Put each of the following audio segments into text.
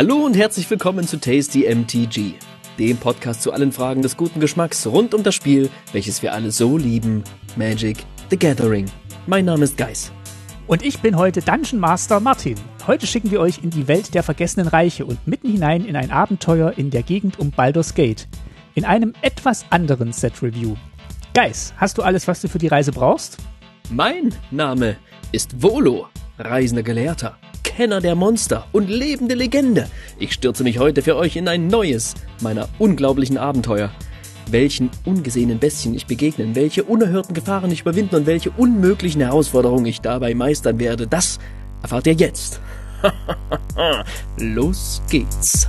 Hallo und herzlich willkommen zu Tasty MTG, dem Podcast zu allen Fragen des guten Geschmacks rund um das Spiel, welches wir alle so lieben, Magic the Gathering. Mein Name ist Geis. Und ich bin heute Dungeon Master Martin. Heute schicken wir euch in die Welt der vergessenen Reiche und mitten hinein in ein Abenteuer in der Gegend um Baldur's Gate. In einem etwas anderen Set-Review. Geis, hast du alles, was du für die Reise brauchst? Mein Name ist Volo, reisender Gelehrter, Kenner der Monster und lebende Legende. Ich stürze mich heute für euch in ein neues meiner unglaublichen Abenteuer. Welchen ungesehenen Bestien ich begegnen, welche unerhörten Gefahren ich überwinden und welche unmöglichen Herausforderungen ich dabei meistern werde, das erfahrt ihr jetzt. Los geht's.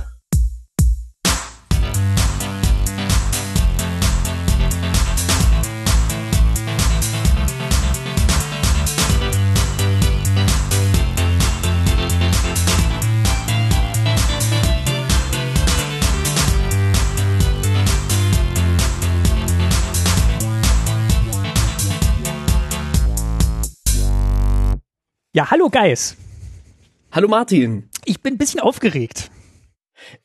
Ja, hallo Geis. Hallo Martin. Ich bin ein bisschen aufgeregt.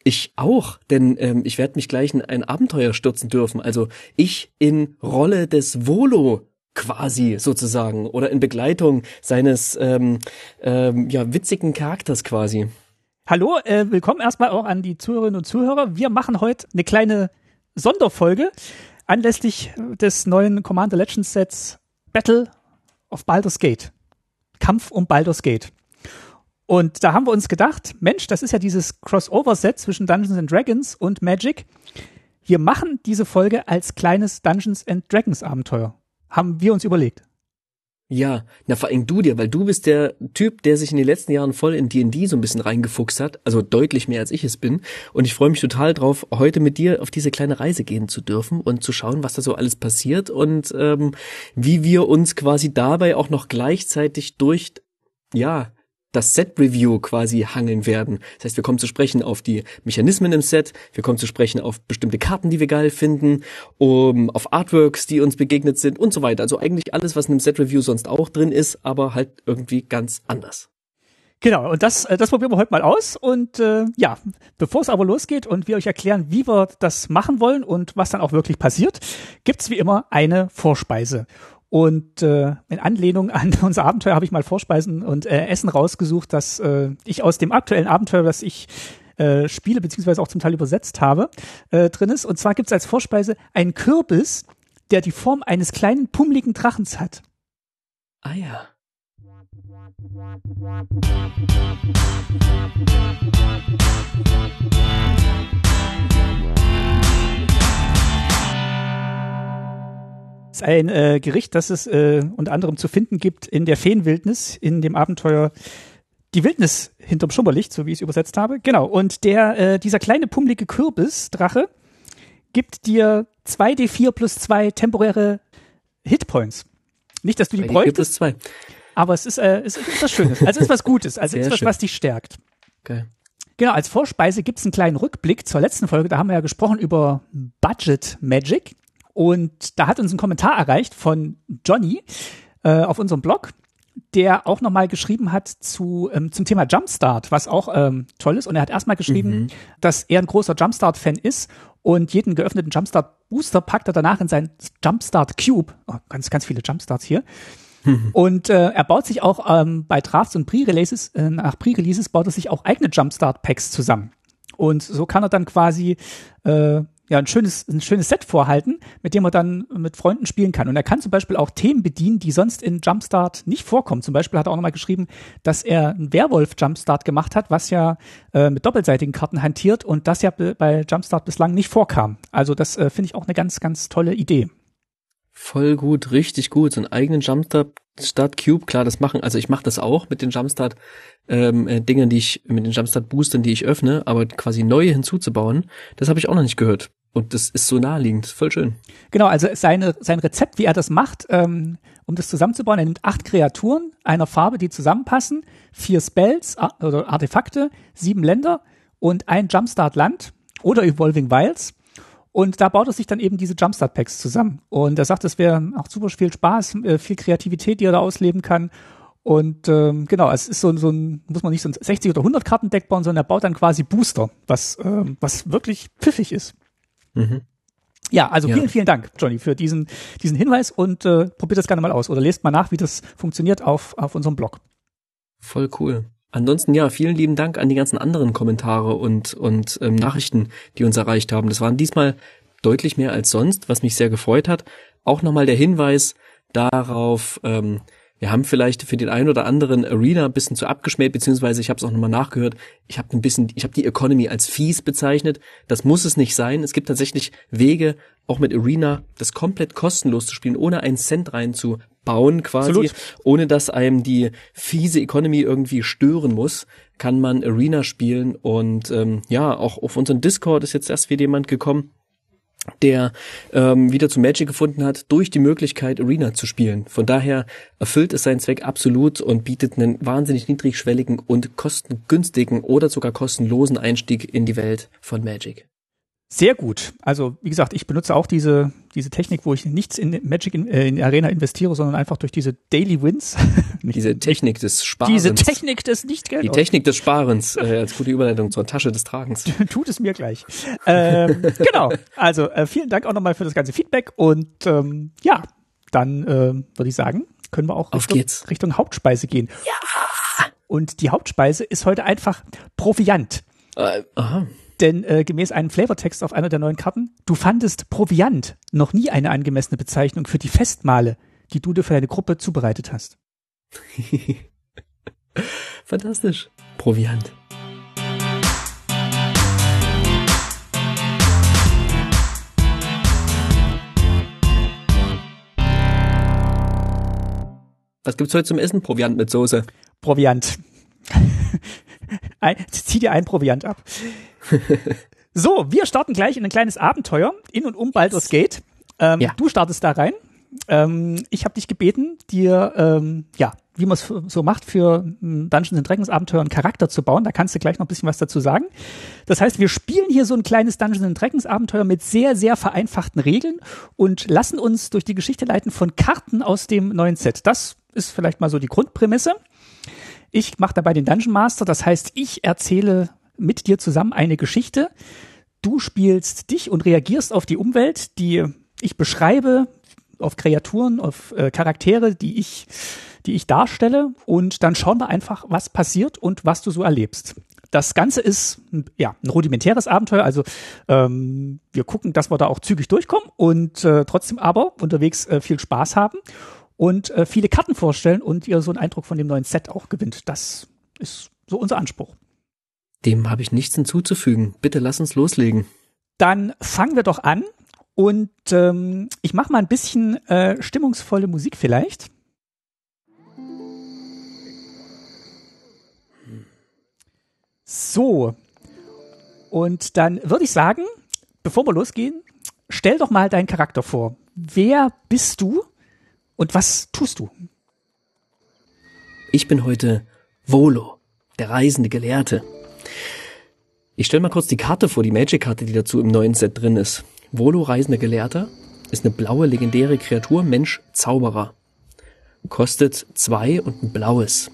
Ich auch, denn ähm, ich werde mich gleich in ein Abenteuer stürzen dürfen. Also ich in Rolle des Volo quasi sozusagen oder in Begleitung seines ähm, ähm, ja witzigen Charakters quasi. Hallo, äh, willkommen erstmal auch an die Zuhörerinnen und Zuhörer. Wir machen heute eine kleine Sonderfolge anlässlich des neuen Commander Legends Sets Battle of Baldur's Gate. Kampf um Baldur's Gate. Und da haben wir uns gedacht, Mensch, das ist ja dieses Crossover-Set zwischen Dungeons and Dragons und Magic. Wir machen diese Folge als kleines Dungeons and Dragons Abenteuer. Haben wir uns überlegt. Ja, na vor allem du dir, weil du bist der Typ, der sich in den letzten Jahren voll in D&D so ein bisschen reingefuchst hat, also deutlich mehr als ich es bin. Und ich freue mich total drauf, heute mit dir auf diese kleine Reise gehen zu dürfen und zu schauen, was da so alles passiert und ähm, wie wir uns quasi dabei auch noch gleichzeitig durch, ja, das Set-Review quasi hangeln werden. Das heißt, wir kommen zu sprechen auf die Mechanismen im Set, wir kommen zu sprechen auf bestimmte Karten, die wir geil finden, um, auf Artworks, die uns begegnet sind und so weiter. Also eigentlich alles, was in einem Set-Review sonst auch drin ist, aber halt irgendwie ganz anders. Genau, und das, äh, das probieren wir heute mal aus. Und äh, ja, bevor es aber losgeht und wir euch erklären, wie wir das machen wollen und was dann auch wirklich passiert, gibt's wie immer eine Vorspeise. Und äh, in Anlehnung an unser Abenteuer habe ich mal Vorspeisen und äh, Essen rausgesucht, dass äh, ich aus dem aktuellen Abenteuer, das ich äh, spiele, beziehungsweise auch zum Teil übersetzt habe, äh, drin ist. Und zwar gibt es als Vorspeise einen Kürbis, der die Form eines kleinen, pummeligen Drachens hat. Ah ja. Ist ein äh, Gericht, das es äh, unter anderem zu finden gibt in der Feenwildnis, in dem Abenteuer Die Wildnis hinterm Schummerlicht, so wie ich es übersetzt habe. Genau. Und der, äh, dieser kleine pummelige Kürbis-Drache gibt dir 2d4 plus 2 temporäre Hitpoints. Nicht, dass du die bräuchtest. Zwei. Aber es ist, äh, es ist was Schönes. Also es ist was Gutes. Also es ist was, was dich stärkt. Geil. Genau, als Vorspeise gibt's einen kleinen Rückblick zur letzten Folge. Da haben wir ja gesprochen über Budget Magic. Und da hat uns ein Kommentar erreicht von Johnny äh, auf unserem Blog, der auch nochmal geschrieben hat zu, ähm, zum Thema Jumpstart, was auch ähm, toll ist. Und er hat erstmal geschrieben, mhm. dass er ein großer Jumpstart-Fan ist und jeden geöffneten Jumpstart-Booster packt er danach in seinen Jumpstart Cube. Oh, ganz, ganz viele Jumpstarts hier. Mhm. Und äh, er baut sich auch ähm, bei Drafts und Pre-Releases, äh, nach Pre-Releases baut er sich auch eigene Jumpstart-Packs zusammen. Und so kann er dann quasi äh, ja, ein schönes, ein schönes Set vorhalten, mit dem er dann mit Freunden spielen kann. Und er kann zum Beispiel auch Themen bedienen, die sonst in Jumpstart nicht vorkommen. Zum Beispiel hat er auch nochmal geschrieben, dass er einen Werwolf-Jumpstart gemacht hat, was ja äh, mit doppelseitigen Karten hantiert und das ja bei Jumpstart bislang nicht vorkam. Also das äh, finde ich auch eine ganz, ganz tolle Idee. Voll gut, richtig gut. So einen eigenen Jumpstart Start Cube, klar, das machen. Also ich mache das auch mit den Jumpstart ähm, äh, Dingen, die ich mit den Jumpstart Boostern, die ich öffne, aber quasi neue hinzuzubauen, das habe ich auch noch nicht gehört. Und das ist so naheliegend, voll schön. Genau, also seine, sein Rezept, wie er das macht, ähm, um das zusammenzubauen, er nimmt acht Kreaturen einer Farbe, die zusammenpassen, vier Spells oder Artefakte, sieben Länder und ein Jumpstart-Land oder Evolving Wilds. Und da baut er sich dann eben diese Jumpstart-Packs zusammen. Und er sagt, es wäre auch super viel Spaß, äh, viel Kreativität, die er da ausleben kann. Und ähm, genau, es ist so, so ein, muss man nicht so ein 60 oder 100 Kartendeck bauen, sondern er baut dann quasi Booster, was, ähm, was wirklich pfiffig ist. Mhm. Ja, also vielen, ja. vielen Dank, Johnny, für diesen, diesen Hinweis und äh, probiert das gerne mal aus oder lest mal nach, wie das funktioniert auf, auf unserem Blog. Voll cool. Ansonsten ja, vielen lieben Dank an die ganzen anderen Kommentare und, und ähm, Nachrichten, die uns erreicht haben. Das waren diesmal deutlich mehr als sonst, was mich sehr gefreut hat. Auch nochmal der Hinweis darauf, ähm, wir haben vielleicht für den einen oder anderen Arena ein bisschen zu abgeschmäht, beziehungsweise ich habe es auch nochmal nachgehört. Ich habe ein bisschen, ich habe die Economy als fies bezeichnet. Das muss es nicht sein. Es gibt tatsächlich Wege, auch mit Arena das komplett kostenlos zu spielen, ohne einen Cent reinzubauen, quasi, Absolut. ohne dass einem die fiese Economy irgendwie stören muss, kann man Arena spielen. Und ähm, ja, auch auf unseren Discord ist jetzt erst wieder jemand gekommen der ähm, wieder zu Magic gefunden hat, durch die Möglichkeit, Arena zu spielen. Von daher erfüllt es seinen Zweck absolut und bietet einen wahnsinnig niedrigschwelligen und kostengünstigen oder sogar kostenlosen Einstieg in die Welt von Magic. Sehr gut. Also wie gesagt, ich benutze auch diese diese Technik, wo ich nichts in Magic in, äh, in Arena investiere, sondern einfach durch diese Daily Wins. diese Technik des Sparens. Diese Technik des Nichtgeld. Die Technik des Sparens äh, als gute Überleitung zur Tasche des Tragens. Tut es mir gleich. ähm, genau. Also äh, vielen Dank auch nochmal für das ganze Feedback und ähm, ja, dann äh, würde ich sagen, können wir auch Richtung, Richtung Hauptspeise gehen. Ja. Und die Hauptspeise ist heute einfach Proviant. Äh, aha. Denn äh, gemäß einem Flavortext auf einer der neuen Karten, du fandest Proviant noch nie eine angemessene Bezeichnung für die Festmahle, die du dir für deine Gruppe zubereitet hast. Fantastisch. Proviant. Was gibt's heute zum Essen? Proviant mit Soße. Proviant. ein, zieh dir ein Proviant ab. so, wir starten gleich in ein kleines Abenteuer in und um Baldur's Gate. Ähm, ja. Du startest da rein. Ähm, ich habe dich gebeten, dir, ähm, ja, wie man es so macht, für Dungeons Dragons Abenteuer einen Charakter zu bauen. Da kannst du gleich noch ein bisschen was dazu sagen. Das heißt, wir spielen hier so ein kleines Dungeons Dragons Abenteuer mit sehr, sehr vereinfachten Regeln und lassen uns durch die Geschichte leiten von Karten aus dem neuen Set. Das ist vielleicht mal so die Grundprämisse. Ich mache dabei den Dungeon Master, das heißt, ich erzähle mit dir zusammen eine Geschichte. Du spielst dich und reagierst auf die Umwelt, die ich beschreibe, auf Kreaturen, auf äh, Charaktere, die ich, die ich darstelle. Und dann schauen wir einfach, was passiert und was du so erlebst. Das Ganze ist ja ein rudimentäres Abenteuer, also ähm, wir gucken, dass wir da auch zügig durchkommen und äh, trotzdem aber unterwegs äh, viel Spaß haben und äh, viele Karten vorstellen und ihr so einen Eindruck von dem neuen Set auch gewinnt. Das ist so unser Anspruch. Dem habe ich nichts hinzuzufügen. Bitte lass uns loslegen. Dann fangen wir doch an und ähm, ich mache mal ein bisschen äh, stimmungsvolle Musik vielleicht. So. Und dann würde ich sagen, bevor wir losgehen, stell doch mal deinen Charakter vor. Wer bist du und was tust du? Ich bin heute Volo, der reisende Gelehrte. Ich stelle mal kurz die Karte vor, die Magic-Karte, die dazu im neuen Set drin ist. Volo, reisender Gelehrter, ist eine blaue legendäre Kreatur, Mensch, Zauberer. Kostet zwei und ein blaues.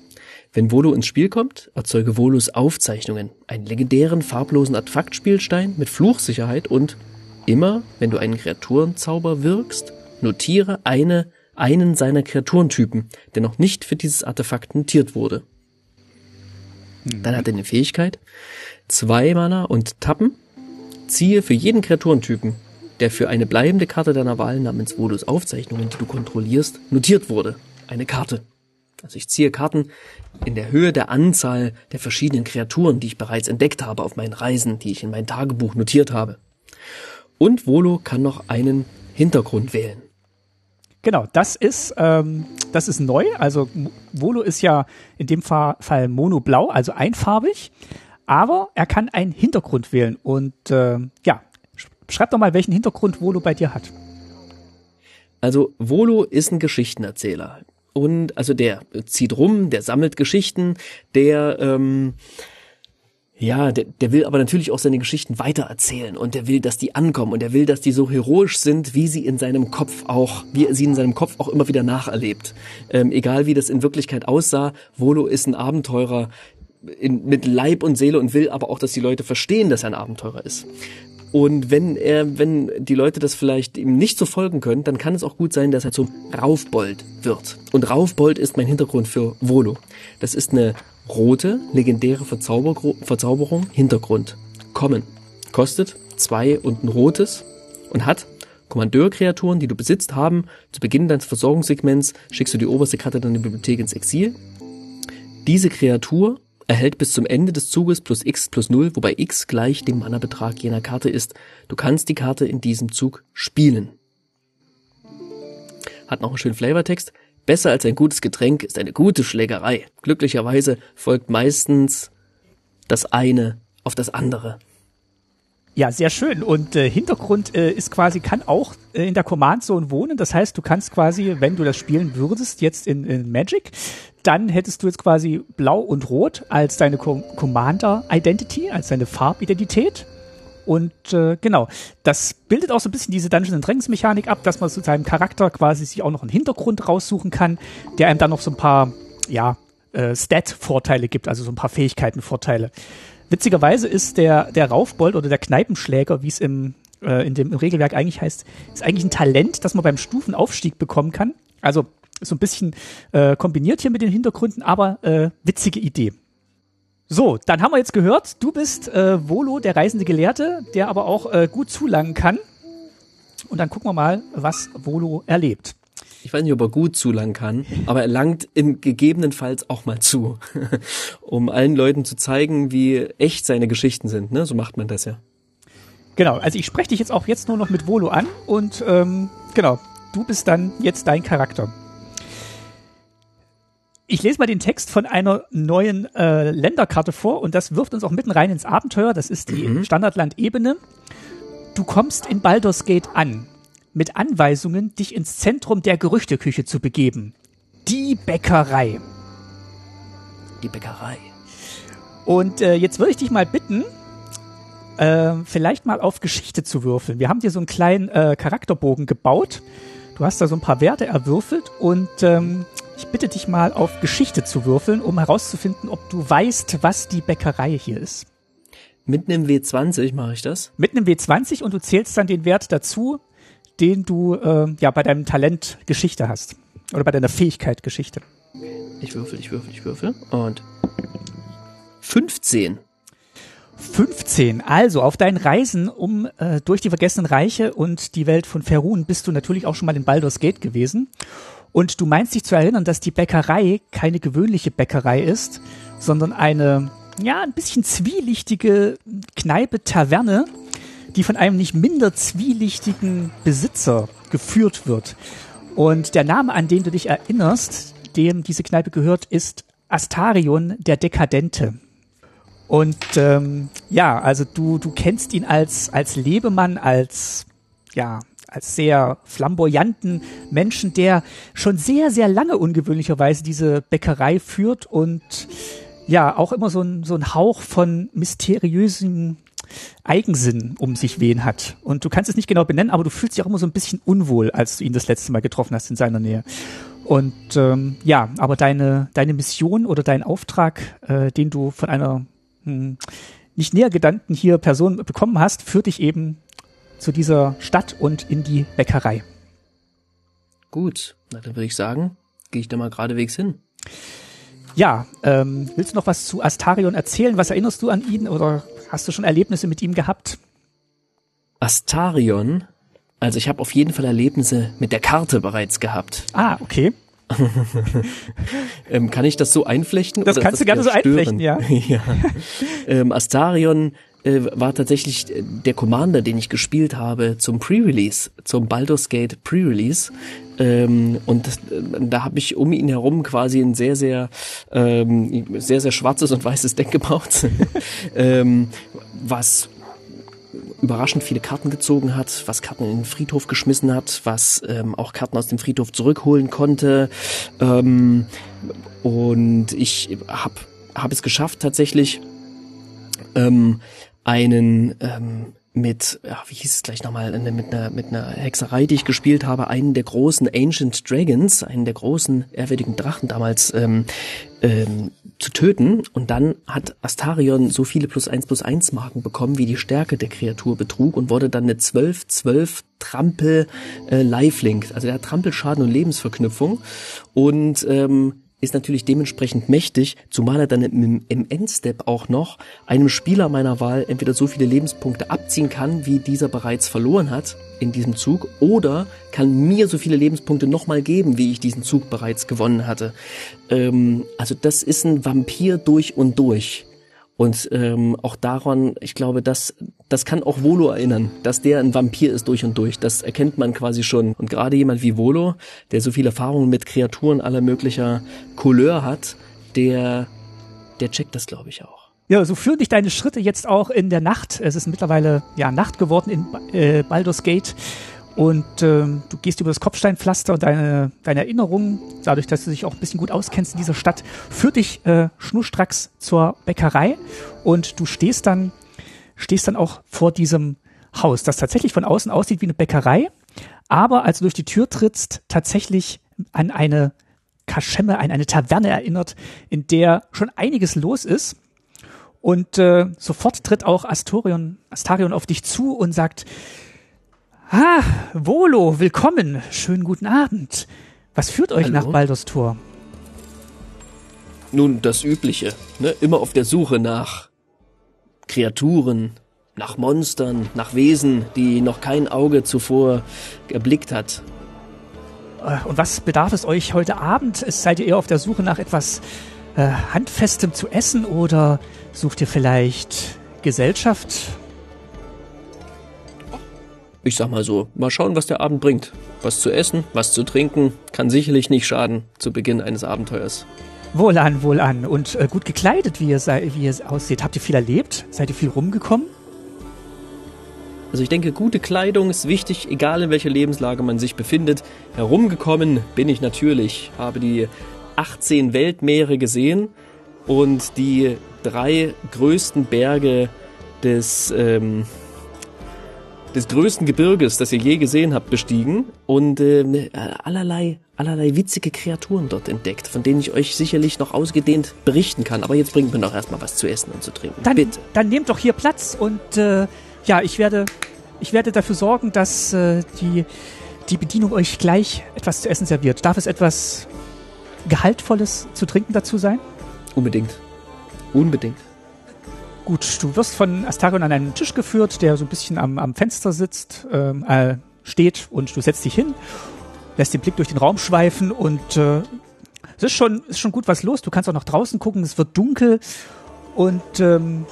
Wenn Volo ins Spiel kommt, erzeuge Volos Aufzeichnungen, einen legendären farblosen Artefaktspielstein mit Fluchsicherheit und immer, wenn du einen Kreaturenzauber wirkst, notiere eine einen seiner Kreaturentypen, der noch nicht für dieses Artefakt notiert wurde. Dann hat er eine Fähigkeit, zwei Mana und Tappen, ziehe für jeden Kreaturentypen, der für eine bleibende Karte deiner Wahl namens Vodus Aufzeichnungen, die du kontrollierst, notiert wurde, eine Karte. Also ich ziehe Karten in der Höhe der Anzahl der verschiedenen Kreaturen, die ich bereits entdeckt habe auf meinen Reisen, die ich in mein Tagebuch notiert habe. Und Volo kann noch einen Hintergrund wählen. Genau, das ist, ähm, das ist neu. Also Volo ist ja in dem Fall, monoblau, also einfarbig. Aber er kann einen Hintergrund wählen. Und äh, ja, schreib doch mal, welchen Hintergrund Volo bei dir hat. Also Volo ist ein Geschichtenerzähler. Und also der zieht rum, der sammelt Geschichten, der ähm, Ja, der, der will aber natürlich auch seine Geschichten weitererzählen und der will, dass die ankommen und der will, dass die so heroisch sind, wie sie in seinem Kopf auch, wie er sie in seinem Kopf auch immer wieder nacherlebt. Ähm, egal wie das in Wirklichkeit aussah, Volo ist ein Abenteurer in, mit Leib und Seele und will aber auch, dass die Leute verstehen, dass er ein Abenteurer ist. Und wenn er, wenn die Leute das vielleicht ihm nicht so folgen können, dann kann es auch gut sein, dass er zum Raufbold wird. Und Raufbold ist mein Hintergrund für Volo. Das ist eine rote, legendäre Verzauber Verzauberung, Hintergrund. Kommen. Kostet zwei und ein rotes und hat Kommandeurkreaturen, die du besitzt, haben zu Beginn deines Versorgungssegments schickst du die oberste Karte deiner Bibliothek ins Exil. Diese Kreatur erhält bis zum Ende des Zuges plus x plus 0, wobei x gleich dem Mana-Betrag jener Karte ist. Du kannst die Karte in diesem Zug spielen. Hat noch einen schönen Flavortext. Besser als ein gutes Getränk ist eine gute Schlägerei. Glücklicherweise folgt meistens das eine auf das andere. Ja, sehr schön. Und äh, Hintergrund äh, ist quasi, kann auch in der Command Zone wohnen. Das heißt, du kannst quasi, wenn du das spielen würdest, jetzt in, in Magic, dann hättest du jetzt quasi Blau und Rot als deine Com Commander Identity, als deine Farbidentität. Und äh, genau, das bildet auch so ein bisschen diese Dungeons Dragons Mechanik ab, dass man zu seinem Charakter quasi sich auch noch einen Hintergrund raussuchen kann, der einem dann noch so ein paar, ja, äh, Stat-Vorteile gibt, also so ein paar Fähigkeiten-Vorteile. Witzigerweise ist der, der Raufbold oder der Kneipenschläger, wie es im, äh, in dem im Regelwerk eigentlich heißt, ist eigentlich ein Talent, das man beim Stufenaufstieg bekommen kann. Also so ein bisschen äh, kombiniert hier mit den Hintergründen, aber äh, witzige Idee. So, dann haben wir jetzt gehört, du bist äh, Volo, der reisende Gelehrte, der aber auch äh, gut zulangen kann. Und dann gucken wir mal, was Volo erlebt ich weiß nicht, ob er gut zulangen kann, aber er langt im gegebenenfalls auch mal zu, um allen Leuten zu zeigen, wie echt seine Geschichten sind. Ne? So macht man das ja. Genau, also ich spreche dich jetzt auch jetzt nur noch mit Volo an und ähm, genau, du bist dann jetzt dein Charakter. Ich lese mal den Text von einer neuen äh, Länderkarte vor und das wirft uns auch mitten rein ins Abenteuer. Das ist die mhm. Standardland-Ebene. Du kommst in Baldur's Gate an mit Anweisungen, dich ins Zentrum der Gerüchteküche zu begeben. Die Bäckerei. Die Bäckerei. Und äh, jetzt würde ich dich mal bitten, äh, vielleicht mal auf Geschichte zu würfeln. Wir haben dir so einen kleinen äh, Charakterbogen gebaut. Du hast da so ein paar Werte erwürfelt und ähm, ich bitte dich mal auf Geschichte zu würfeln, um herauszufinden, ob du weißt, was die Bäckerei hier ist. Mit einem W20 mache ich das? Mit einem W20 und du zählst dann den Wert dazu, den du äh, ja bei deinem Talent Geschichte hast. Oder bei deiner Fähigkeit Geschichte. Ich würfel, ich würfel, ich würfel. Und 15. 15. Also auf deinen Reisen um äh, durch die vergessenen Reiche und die Welt von Ferun bist du natürlich auch schon mal in Baldur's Gate gewesen. Und du meinst dich zu erinnern, dass die Bäckerei keine gewöhnliche Bäckerei ist, sondern eine, ja, ein bisschen zwielichtige Kneipe, Taverne, die von einem nicht minder zwielichtigen Besitzer geführt wird. Und der Name, an den du dich erinnerst, dem diese Kneipe gehört, ist Astarion der Dekadente. Und ähm, ja, also du, du kennst ihn als, als Lebemann, als ja, als sehr flamboyanten Menschen, der schon sehr, sehr lange ungewöhnlicherweise diese Bäckerei führt und ja, auch immer so ein, so ein Hauch von mysteriösen Eigensinn um sich wehen hat. Und du kannst es nicht genau benennen, aber du fühlst dich auch immer so ein bisschen unwohl, als du ihn das letzte Mal getroffen hast in seiner Nähe. Und ähm, ja, aber deine, deine Mission oder dein Auftrag, äh, den du von einer hm, nicht näher genannten hier Person bekommen hast, führt dich eben zu dieser Stadt und in die Bäckerei. Gut, na, dann würde ich sagen, gehe ich da mal geradewegs hin. Ja, ähm, willst du noch was zu Astarion erzählen? Was erinnerst du an ihn oder Hast du schon Erlebnisse mit ihm gehabt? Astarion? Also ich habe auf jeden Fall Erlebnisse mit der Karte bereits gehabt. Ah, okay. ähm, kann ich das so einflechten? Das kannst das du gerne so einflechten, ja. ja. Ähm, Astarion äh, war tatsächlich äh, der Commander, den ich gespielt habe zum Pre-Release, zum Baldur's Gate Pre-Release. Ähm, und das, äh, da habe ich um ihn herum quasi ein sehr, sehr, ähm, sehr, sehr schwarzes und weißes Deck gebaut, ähm, was überraschend viele Karten gezogen hat, was Karten in den Friedhof geschmissen hat, was ähm, auch Karten aus dem Friedhof zurückholen konnte. Ähm, und ich habe hab es geschafft, tatsächlich ähm, einen ähm, mit, ja, wie hieß es gleich nochmal, mit einer, mit einer Hexerei, die ich gespielt habe, einen der großen Ancient Dragons, einen der großen ehrwürdigen Drachen damals ähm, ähm, zu töten. Und dann hat Astarion so viele plus eins plus eins Marken bekommen, wie die Stärke der Kreatur betrug und wurde dann eine 12, 12 Trampel äh, Lifelink. Also der hat Trampelschaden und Lebensverknüpfung. Und ähm, ist natürlich dementsprechend mächtig, zumal er dann im, im Endstep auch noch einem Spieler meiner Wahl entweder so viele Lebenspunkte abziehen kann, wie dieser bereits verloren hat in diesem Zug, oder kann mir so viele Lebenspunkte nochmal geben, wie ich diesen Zug bereits gewonnen hatte. Ähm, also das ist ein Vampir durch und durch. Und ähm, auch daran, ich glaube, das, das kann auch Volo erinnern, dass der ein Vampir ist durch und durch. Das erkennt man quasi schon. Und gerade jemand wie Volo, der so viel Erfahrung mit Kreaturen aller möglicher Couleur hat, der, der checkt das, glaube ich, auch. Ja, so führen dich deine Schritte jetzt auch in der Nacht. Es ist mittlerweile ja Nacht geworden in äh, Baldur's Gate. Und ähm, du gehst über das Kopfsteinpflaster und deine, deine Erinnerungen, dadurch, dass du dich auch ein bisschen gut auskennst in dieser Stadt, führt dich äh, schnurstracks zur Bäckerei und du stehst dann, stehst dann auch vor diesem Haus, das tatsächlich von außen aussieht wie eine Bäckerei, aber als du durch die Tür trittst, tatsächlich an eine Kaschemme, an eine Taverne erinnert, in der schon einiges los ist. Und äh, sofort tritt auch Astorion, Astarion auf dich zu und sagt, Ah, Volo, willkommen. Schönen guten Abend. Was führt euch Hallo? nach Baldur's Tor? Nun, das Übliche. Ne? Immer auf der Suche nach Kreaturen, nach Monstern, nach Wesen, die noch kein Auge zuvor erblickt hat. Äh, und was bedarf es euch heute Abend? Seid ihr eher auf der Suche nach etwas äh, Handfestem zu essen oder sucht ihr vielleicht Gesellschaft? Ich sag mal so, mal schauen, was der Abend bringt. Was zu essen, was zu trinken, kann sicherlich nicht schaden zu Beginn eines Abenteuers. Wohlan, wohlan. Und äh, gut gekleidet, wie ihr, wie ihr aussieht. Habt ihr viel erlebt? Seid ihr viel rumgekommen? Also ich denke, gute Kleidung ist wichtig, egal in welcher Lebenslage man sich befindet. Herumgekommen bin ich natürlich, habe die 18 Weltmeere gesehen und die drei größten Berge des ähm, des größten Gebirges, das ihr je gesehen habt, bestiegen und äh, allerlei, allerlei witzige Kreaturen dort entdeckt, von denen ich euch sicherlich noch ausgedehnt berichten kann. Aber jetzt bringt mir doch erstmal was zu essen und zu trinken. Dann, Bitte. Dann nehmt doch hier Platz und äh, ja, ich werde, ich werde dafür sorgen, dass äh, die, die Bedienung euch gleich etwas zu essen serviert. Darf es etwas Gehaltvolles zu trinken dazu sein? Unbedingt. Unbedingt. Gut, du wirst von Astarion an einen Tisch geführt, der so ein bisschen am, am Fenster sitzt, ähm, äh, steht und du setzt dich hin, lässt den Blick durch den Raum schweifen und äh, es ist schon, ist schon gut was los. Du kannst auch nach draußen gucken, es wird dunkel und ähm,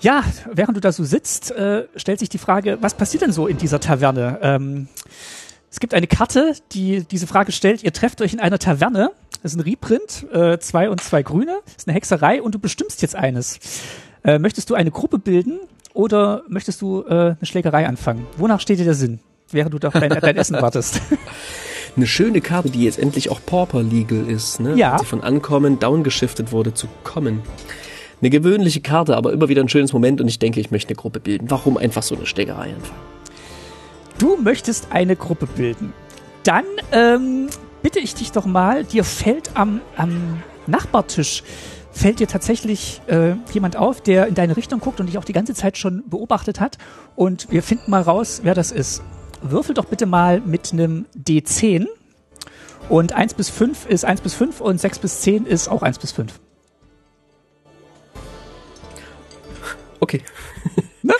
ja, während du da so sitzt, äh, stellt sich die Frage, was passiert denn so in dieser Taverne? Ähm, es gibt eine Karte, die diese Frage stellt. Ihr trefft euch in einer Taverne das ist ein Reprint, äh, zwei und zwei grüne. Das ist eine Hexerei und du bestimmst jetzt eines. Äh, möchtest du eine Gruppe bilden oder möchtest du äh, eine Schlägerei anfangen? Wonach steht dir der Sinn, während du auf dein, dein Essen wartest? Eine schöne Karte, die jetzt endlich auch Pauper Legal ist, ne? Ja. Die von Ankommen downgeschiftet wurde zu Kommen. Eine gewöhnliche Karte, aber immer wieder ein schönes Moment und ich denke, ich möchte eine Gruppe bilden. Warum einfach so eine Schlägerei anfangen? Du möchtest eine Gruppe bilden. Dann ähm, bitte ich dich doch mal, dir fällt am, am Nachbartisch fällt dir tatsächlich äh, jemand auf, der in deine Richtung guckt und dich auch die ganze Zeit schon beobachtet hat. Und wir finden mal raus, wer das ist. Würfel doch bitte mal mit einem D10. Und 1 bis 5 ist 1 bis 5 und 6 bis 10 ist auch 1 bis 5. Okay. ne?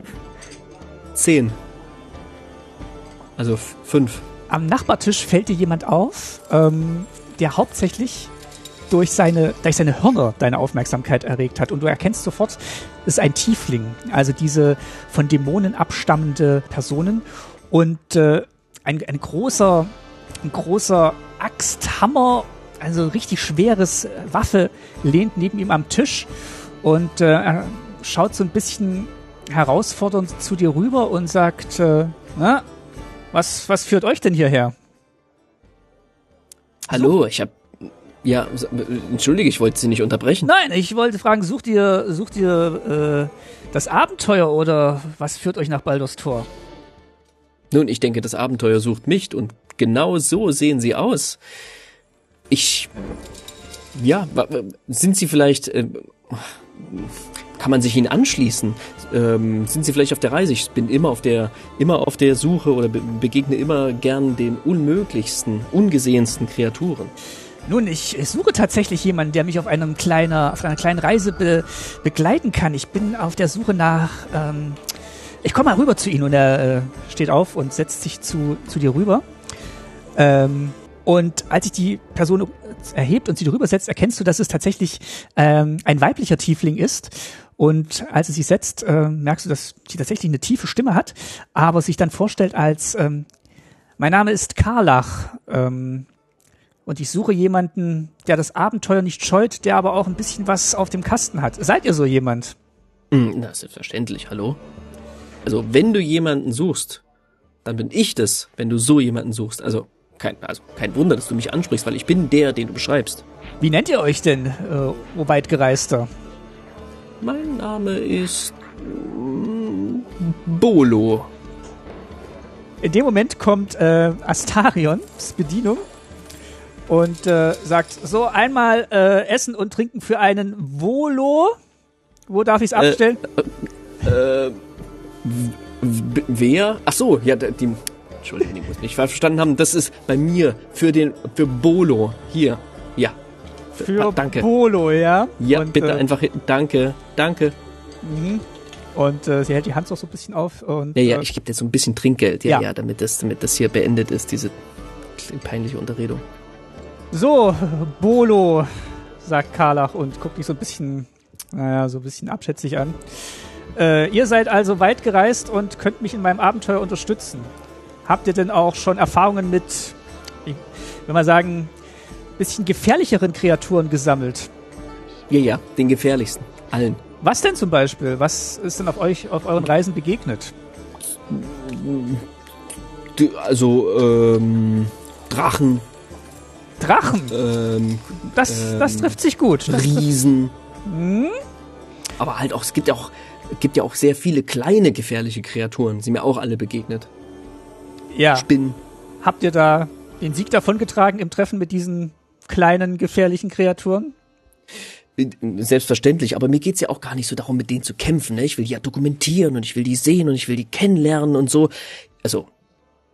10. Also 5 am Nachbartisch fällt dir jemand auf, ähm, der hauptsächlich durch seine, durch seine Hörner deine Aufmerksamkeit erregt hat. Und du erkennst sofort, es ist ein Tiefling, also diese von Dämonen abstammende Personen. Und äh, ein, ein großer, ein großer Axthammer, also richtig schweres Waffe, lehnt neben ihm am Tisch und äh, er schaut so ein bisschen herausfordernd zu dir rüber und sagt, äh, na, was, was führt euch denn hierher? Hallo, ich habe Ja, entschuldige, ich wollte Sie nicht unterbrechen. Nein, ich wollte fragen, sucht ihr, sucht ihr äh, das Abenteuer oder was führt euch nach Baldur's Tor? Nun, ich denke, das Abenteuer sucht mich und genau so sehen Sie aus. Ich, ja, sind Sie vielleicht, äh, kann man sich Ihnen anschließen? Ähm, sind Sie vielleicht auf der Reise? Ich bin immer auf der, immer auf der Suche oder be begegne immer gern den unmöglichsten, ungesehensten Kreaturen. Nun, ich, suche tatsächlich jemanden, der mich auf einem kleiner, auf einer kleinen Reise be, begleiten kann. Ich bin auf der Suche nach. Ähm, ich komme mal rüber zu Ihnen und er äh, steht auf und setzt sich zu, zu dir rüber. Ähm, und als sich die Person erhebt und sie drüber setzt, erkennst du, dass es tatsächlich ähm, ein weiblicher Tiefling ist. Und als sie sich setzt, äh, merkst du, dass sie tatsächlich eine tiefe Stimme hat, aber sich dann vorstellt als ähm, Mein Name ist Karlach. Ähm, und ich suche jemanden, der das Abenteuer nicht scheut, der aber auch ein bisschen was auf dem Kasten hat. Seid ihr so jemand? Hm, Na, selbstverständlich, hallo? Also, wenn du jemanden suchst, dann bin ich das, wenn du so jemanden suchst. Also, kein, also kein Wunder, dass du mich ansprichst, weil ich bin der, den du beschreibst. Wie nennt ihr euch denn, äh, o weitgereister? Mein Name ist mm, Bolo. In dem Moment kommt äh, Astarions Bedienung und äh, sagt, so einmal äh, Essen und Trinken für einen Volo. Wo darf ich es abstellen? Äh, w- wer? Ach so, ja, die. Entschuldigung, ich muss falsch verstanden haben. Das ist bei mir für den für Bolo hier. Ja. für ah, danke. Volo, ja? Ja, und, bitte äh, einfach. Danke, danke. mhm. Und äh, sie hält die Hand so ein bisschen auf und Ja, ja, äh, ich gebe dir so ein bisschen Trinkgeld, ja, Ja. ja, damit das, damit das hier beendet ist, diese peinliche Unterredung. So, Bolo, sagt Karlach und guckt mich so ein bisschen, naja, so ein bisschen abschätzig an. Äh, ihr seid also weit gereist und könnt mich in meinem Abenteuer unterstützen. Habt ihr denn auch schon Erfahrungen mit, ich will mal sagen, bisschen gefährlicheren Kreaturen gesammelt? Ja, ja, den gefährlichsten. Allen. Was denn zum Beispiel? Was ist denn auf euch auf euren Reisen begegnet? Also, ähm, Drachen, Drachen. ähm, Das, das ähm, trifft sich gut. Das, Riesen. Hm? Aber halt auch, es gibt ja auch, gibt ja auch sehr viele kleine gefährliche Kreaturen, sind mir auch alle begegnet. Ja. Spinnen. Habt ihr da den Sieg davongetragen im Treffen mit diesen kleinen gefährlichen Kreaturen? Selbstverständlich, aber mir geht's ja auch gar nicht so darum, mit denen zu kämpfen. Ne? Ich will die ja dokumentieren und ich will die sehen und ich will die kennenlernen und so. Also,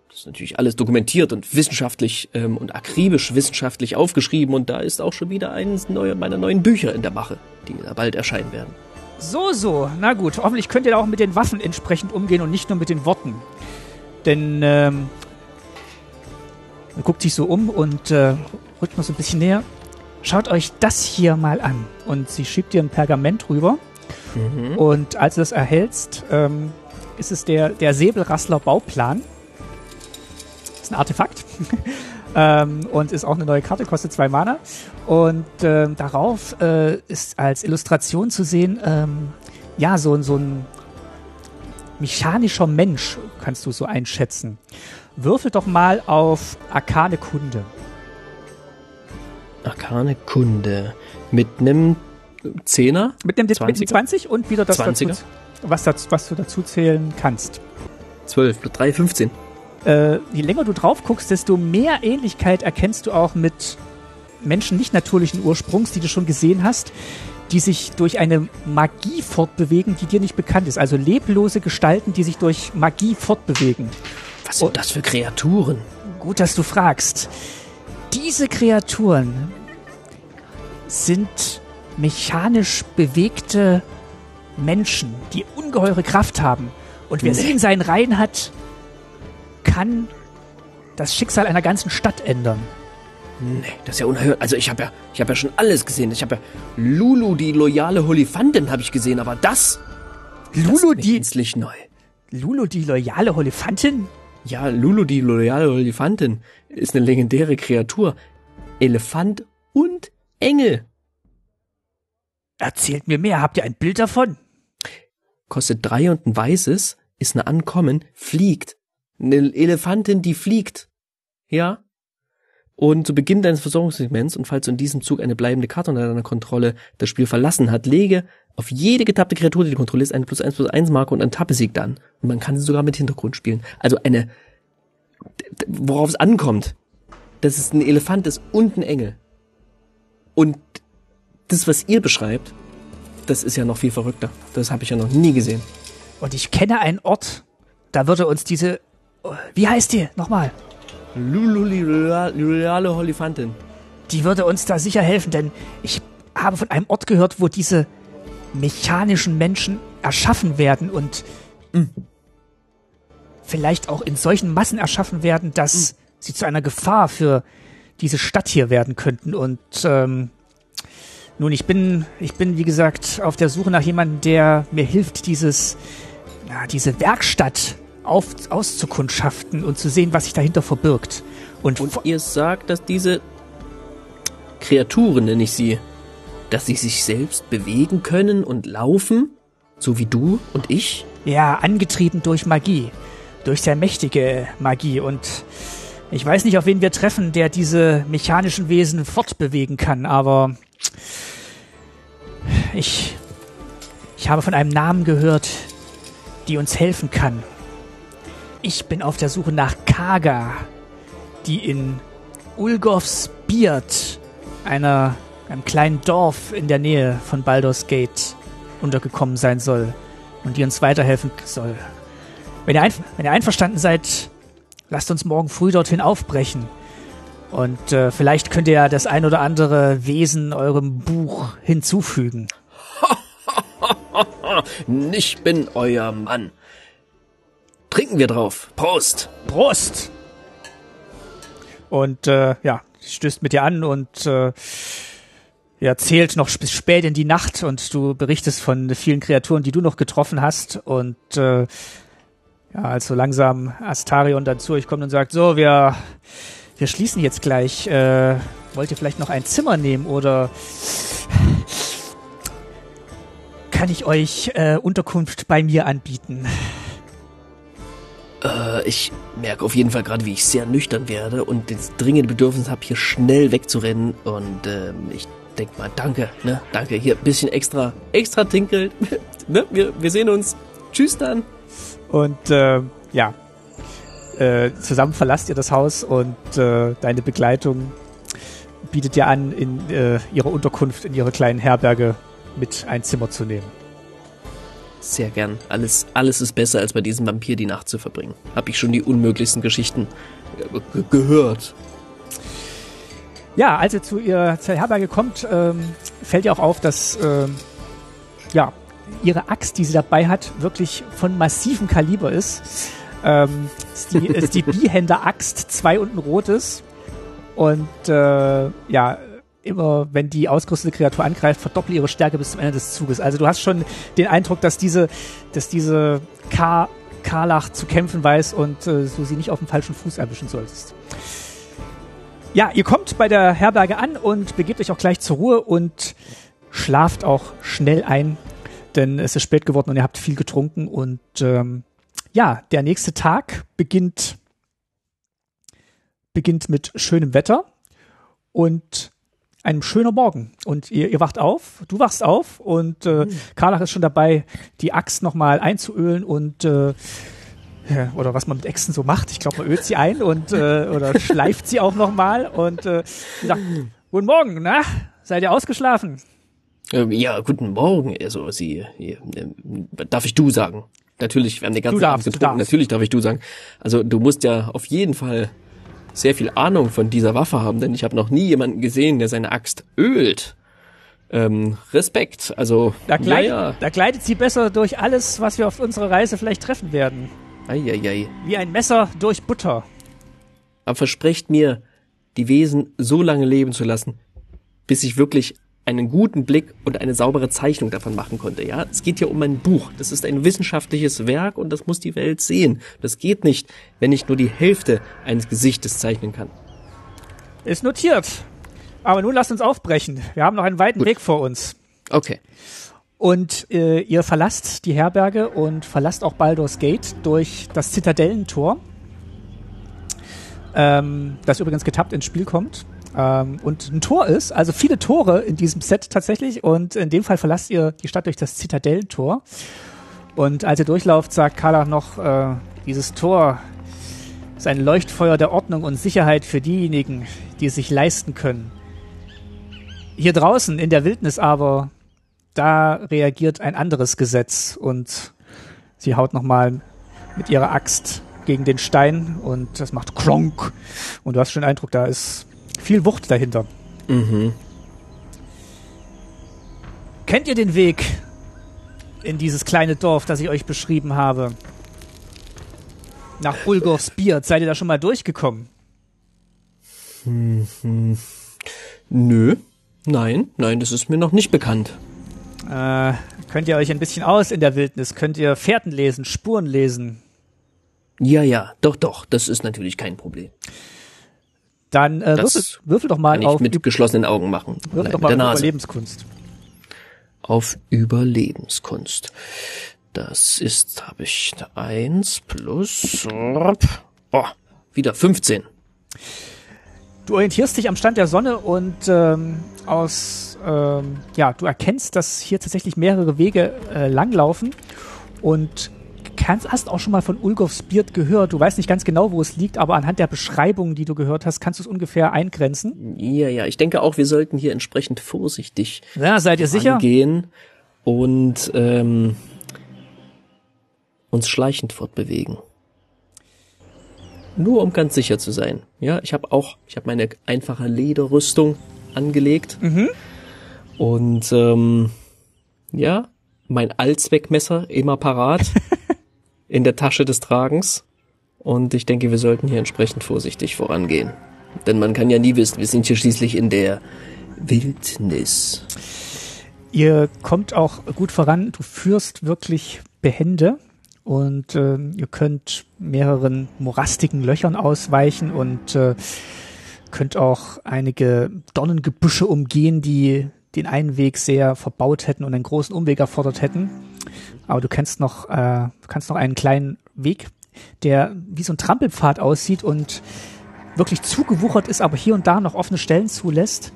das ist natürlich alles dokumentiert und wissenschaftlich ähm, und akribisch wissenschaftlich aufgeschrieben und da ist auch schon wieder eines neue, meiner neuen Bücher in der Mache, die da bald erscheinen werden. So, so. Na gut, hoffentlich könnt ihr da auch mit den Waffen entsprechend umgehen und nicht nur mit den Worten. Denn, ähm, guckt sich so um und äh, rückt noch so ein bisschen näher. Schaut euch das hier mal an. Und sie schiebt dir ein Pergament rüber. Und als du das erhältst, ähm, ist es der, der Säbelrassler Bauplan. ist ein Artefakt. ähm, und ist auch eine neue Karte, kostet zwei Mana. Und ähm, darauf äh, ist als Illustration zu sehen, ähm, ja, so, so ein mechanischer Mensch, kannst du so einschätzen. Würfel doch mal auf Arkane Kunde. Arkane Kunde mit einem Zehner. Mit dem 20er? 20 und wieder das 20er? dazu, was, dazu, was du dazu zählen kannst. 12 plus 3, 15. Äh, je länger du drauf guckst, desto mehr Ähnlichkeit erkennst du auch mit Menschen nicht natürlichen Ursprungs, die du schon gesehen hast, die sich durch eine Magie fortbewegen, die dir nicht bekannt ist. Also leblose Gestalten, die sich durch Magie fortbewegen. Was sind das für Kreaturen? Gut, dass du fragst. Diese Kreaturen sind mechanisch bewegte Menschen, die ungeheure Kraft haben. Und wer Nee. sie in seinen Reihen hat, kann das Schicksal einer ganzen Stadt ändern. Nee, das ist ja unerhört. Also ich habe ja, ich habe ja schon alles gesehen. Ich habe ja Lulu, die loyale Holifantin, habe ich gesehen, aber das, das Lulu, ist mir die, gänzlich neu. Lulu, die loyale Holifantin? Ja, Lulu, die loyale Holifantin, ist eine legendäre Kreatur. Elefant und Engel. Erzählt mir mehr, habt ihr ein Bild davon? Kostet drei und ein weißes, ist eine Ankommen, fliegt. Eine Elefantin, die fliegt. Ja. Und zu Beginn deines Versorgungssegments und falls du in diesem Zug eine bleibende Karte unter deiner Kontrolle das Spiel verlassen hat, lege auf jede getappte Kreatur, die du kontrollierst, eine plus eins plus eins Marke und einen Tappesieg dann. Und man kann sie sogar mit Hintergrund spielen. Also eine, worauf es ankommt, dass es ein Elefant ist und ein Engel. Und das, was ihr beschreibt, das ist ja noch viel verrückter. Das habe ich ja noch nie gesehen. Und ich kenne einen Ort, da würde uns diese, wie heißt die? Nochmal. Lululale Holifantin. Die würde uns da sicher helfen, denn ich habe von einem Ort gehört, wo diese mechanischen Menschen erschaffen werden und mh, vielleicht auch in solchen Massen erschaffen werden, dass mh. sie zu einer Gefahr für diese Stadt hier werden könnten. Und ähm, nun, ich bin, ich bin, wie gesagt, auf der Suche nach jemandem, der mir hilft, dieses, ja, diese Werkstatt auf, auszukundschaften und zu sehen, was sich dahinter verbirgt. Und, und ihr sagt, dass diese Kreaturen, nenne ich sie, dass sie sich selbst bewegen können und laufen, so wie du und ich? Ja, angetrieben durch Magie, durch sehr mächtige Magie und ich weiß nicht, auf wen wir treffen, der diese mechanischen Wesen fortbewegen kann, aber ich, ich habe von einem Namen gehört, die uns helfen kann. Ich bin auf der Suche nach Kaga, die in Ulgovs Beard, einer, einem kleinen Dorf in der Nähe von Baldur's Gate, untergekommen sein soll und die uns weiterhelfen soll. Wenn ihr, wenn ihr einverstanden seid, lasst uns morgen früh dorthin aufbrechen. Und äh, vielleicht könnt ihr ja das ein oder andere Wesen eurem Buch hinzufügen. ich bin euer Mann. Trinken wir drauf. Prost. Prost. Und äh, ja, stößt mit dir an und äh, ja, zählt noch bis spät in die Nacht und du berichtest von vielen Kreaturen, die du noch getroffen hast und äh, ja, als so langsam Astarion dann zu euch kommt und sagt, so, wir, wir schließen jetzt gleich. Äh, wollt ihr vielleicht noch ein Zimmer nehmen oder kann ich euch äh, Unterkunft bei mir anbieten? Äh, ich merke auf jeden Fall gerade, wie ich sehr nüchtern werde und das dringende Bedürfnis habe, hier schnell wegzurennen. Und äh, ich denke mal, danke, ne? Danke. Hier ein bisschen extra, extra tinkelt. ne? wir, wir sehen uns. Tschüss dann. Und äh, ja, äh, zusammen verlasst ihr das Haus und äh, deine Begleitung bietet dir an, in äh, ihre Unterkunft, in ihre kleinen Herberge mit ein Zimmer zu nehmen. Sehr gern. Alles, alles ist besser, als bei diesem Vampir die Nacht zu verbringen. Hab ich schon die unmöglichsten Geschichten äh, gehört. Ja, als ihr zu ihr zur Herberge kommt, ähm, fällt ihr auch auf, dass ähm, ja, ihre Axt, die sie dabei hat, wirklich von massivem Kaliber ist. Ähm, ist die, ist die Bihänder-Axt, zwei und ein rotes. Und äh, ja, immer, wenn die ausgerüstete Kreatur angreift, verdoppelt ihre Stärke bis zum Ende des Zuges. Also du hast schon den Eindruck, dass diese, dass diese K Karlach zu kämpfen weiß und äh, du sie nicht auf dem falschen Fuß erwischen solltest. Ja, ihr kommt bei der Herberge an und begebt euch auch gleich zur Ruhe und schlaft auch schnell ein, denn es ist spät geworden und ihr habt viel getrunken und ähm, ja, der nächste Tag beginnt beginnt mit schönem Wetter und einem schönen Morgen. Und ihr, ihr wacht auf, du wachst auf und äh, mhm. Karlach ist schon dabei, die Axt nochmal einzuölen und äh, ja, oder was man mit Äxten so macht. Ich glaube, man ölt sie ein und äh, oder schleift sie auch nochmal und äh, sagt, guten Morgen, na? Seid ihr ausgeschlafen? Ähm, ja, guten Morgen. Also sie, äh, darf ich du sagen? Natürlich, wir haben die ganze Abend getrunken. Natürlich darf ich du sagen. Also du musst ja auf jeden Fall sehr viel Ahnung von dieser Waffe haben, denn ich habe noch nie jemanden gesehen, der seine Axt ölt. Ähm, Respekt, also da, gleit, ja, da gleitet sie besser durch alles, was wir auf unserer Reise vielleicht treffen werden. Eieiei. Wie ein Messer durch Butter. Aber versprecht mir, die Wesen so lange leben zu lassen, bis ich wirklich einen guten Blick und eine saubere Zeichnung davon machen konnte. Ja, es geht hier um ein Buch. Das ist ein wissenschaftliches Werk und das muss die Welt sehen. Das geht nicht, wenn ich nur die Hälfte eines Gesichtes zeichnen kann. Ist notiert. Aber nun lasst uns aufbrechen. Wir haben noch einen weiten Gut. Weg vor uns. Okay. Und äh, ihr verlasst die Herberge und verlasst auch Baldur's Gate durch das Zitadellentor. ähm, das übrigens getappt ins Spiel kommt. Ähm, und ein Tor ist, also viele Tore in diesem Set tatsächlich. Und in dem Fall verlasst ihr die Stadt durch das Zitadellentor. Und als ihr durchlauft, sagt Carla noch, äh, dieses Tor ist ein Leuchtfeuer der Ordnung und Sicherheit für diejenigen, die es sich leisten können. Hier draußen in der Wildnis aber, da reagiert ein anderes Gesetz und sie haut nochmal mit ihrer Axt gegen den Stein und das macht Klonk. Und du hast schon den Eindruck, da ist viel Wucht dahinter. Mhm. Kennt ihr den Weg in dieses kleine Dorf, das ich euch beschrieben habe? Nach Ulgorfs Bier. Seid ihr da schon mal durchgekommen? Mhm. Nö. Nein, nein, das ist mir noch nicht bekannt. Äh, könnt ihr euch ein bisschen aus in der Wildnis? Könnt ihr Fährten lesen, Spuren lesen? Ja, ja, doch, doch, das ist natürlich kein Problem. Dann äh, würfel, würfel doch mal auf, mit geschlossenen Augen machen. würfel Nein, doch mal auf. Überlebenskunst. Auf Überlebenskunst. Das ist, habe ich eins plus, oh, wieder 15. Du orientierst dich am Stand der Sonne und ähm, aus, ähm, ja, du erkennst, dass hier tatsächlich mehrere Wege äh, langlaufen und kannst, hast auch schon mal von Ulgofs Beard gehört. Du weißt nicht ganz genau, wo es liegt, aber anhand der Beschreibungen, die du gehört hast, kannst du es ungefähr eingrenzen. Ja, ja, ich denke auch, wir sollten hier entsprechend vorsichtig Ja, seid ihr sicher? angehen und ähm, uns schleichend fortbewegen. Nur um ganz sicher zu sein. Ja, ich habe auch, ich habe meine einfache Lederrüstung angelegt und ähm, ja, mein Allzweckmesser immer parat in der Tasche des Tragens. Und ich denke, wir sollten hier entsprechend vorsichtig vorangehen. Denn man kann ja nie wissen, wir sind hier schließlich in der Wildnis. Ihr kommt auch gut voran. Du führst wirklich behende und äh, ihr könnt mehreren morastigen Löchern ausweichen und äh, könnt auch einige Dornengebüsche umgehen, die den einen Weg sehr verbaut hätten und einen großen Umweg erfordert hätten. Aber du kennst noch, äh, du kannst noch einen kleinen Weg, der wie so ein Trampelpfad aussieht und wirklich zugewuchert ist, aber hier und da noch offene Stellen zulässt.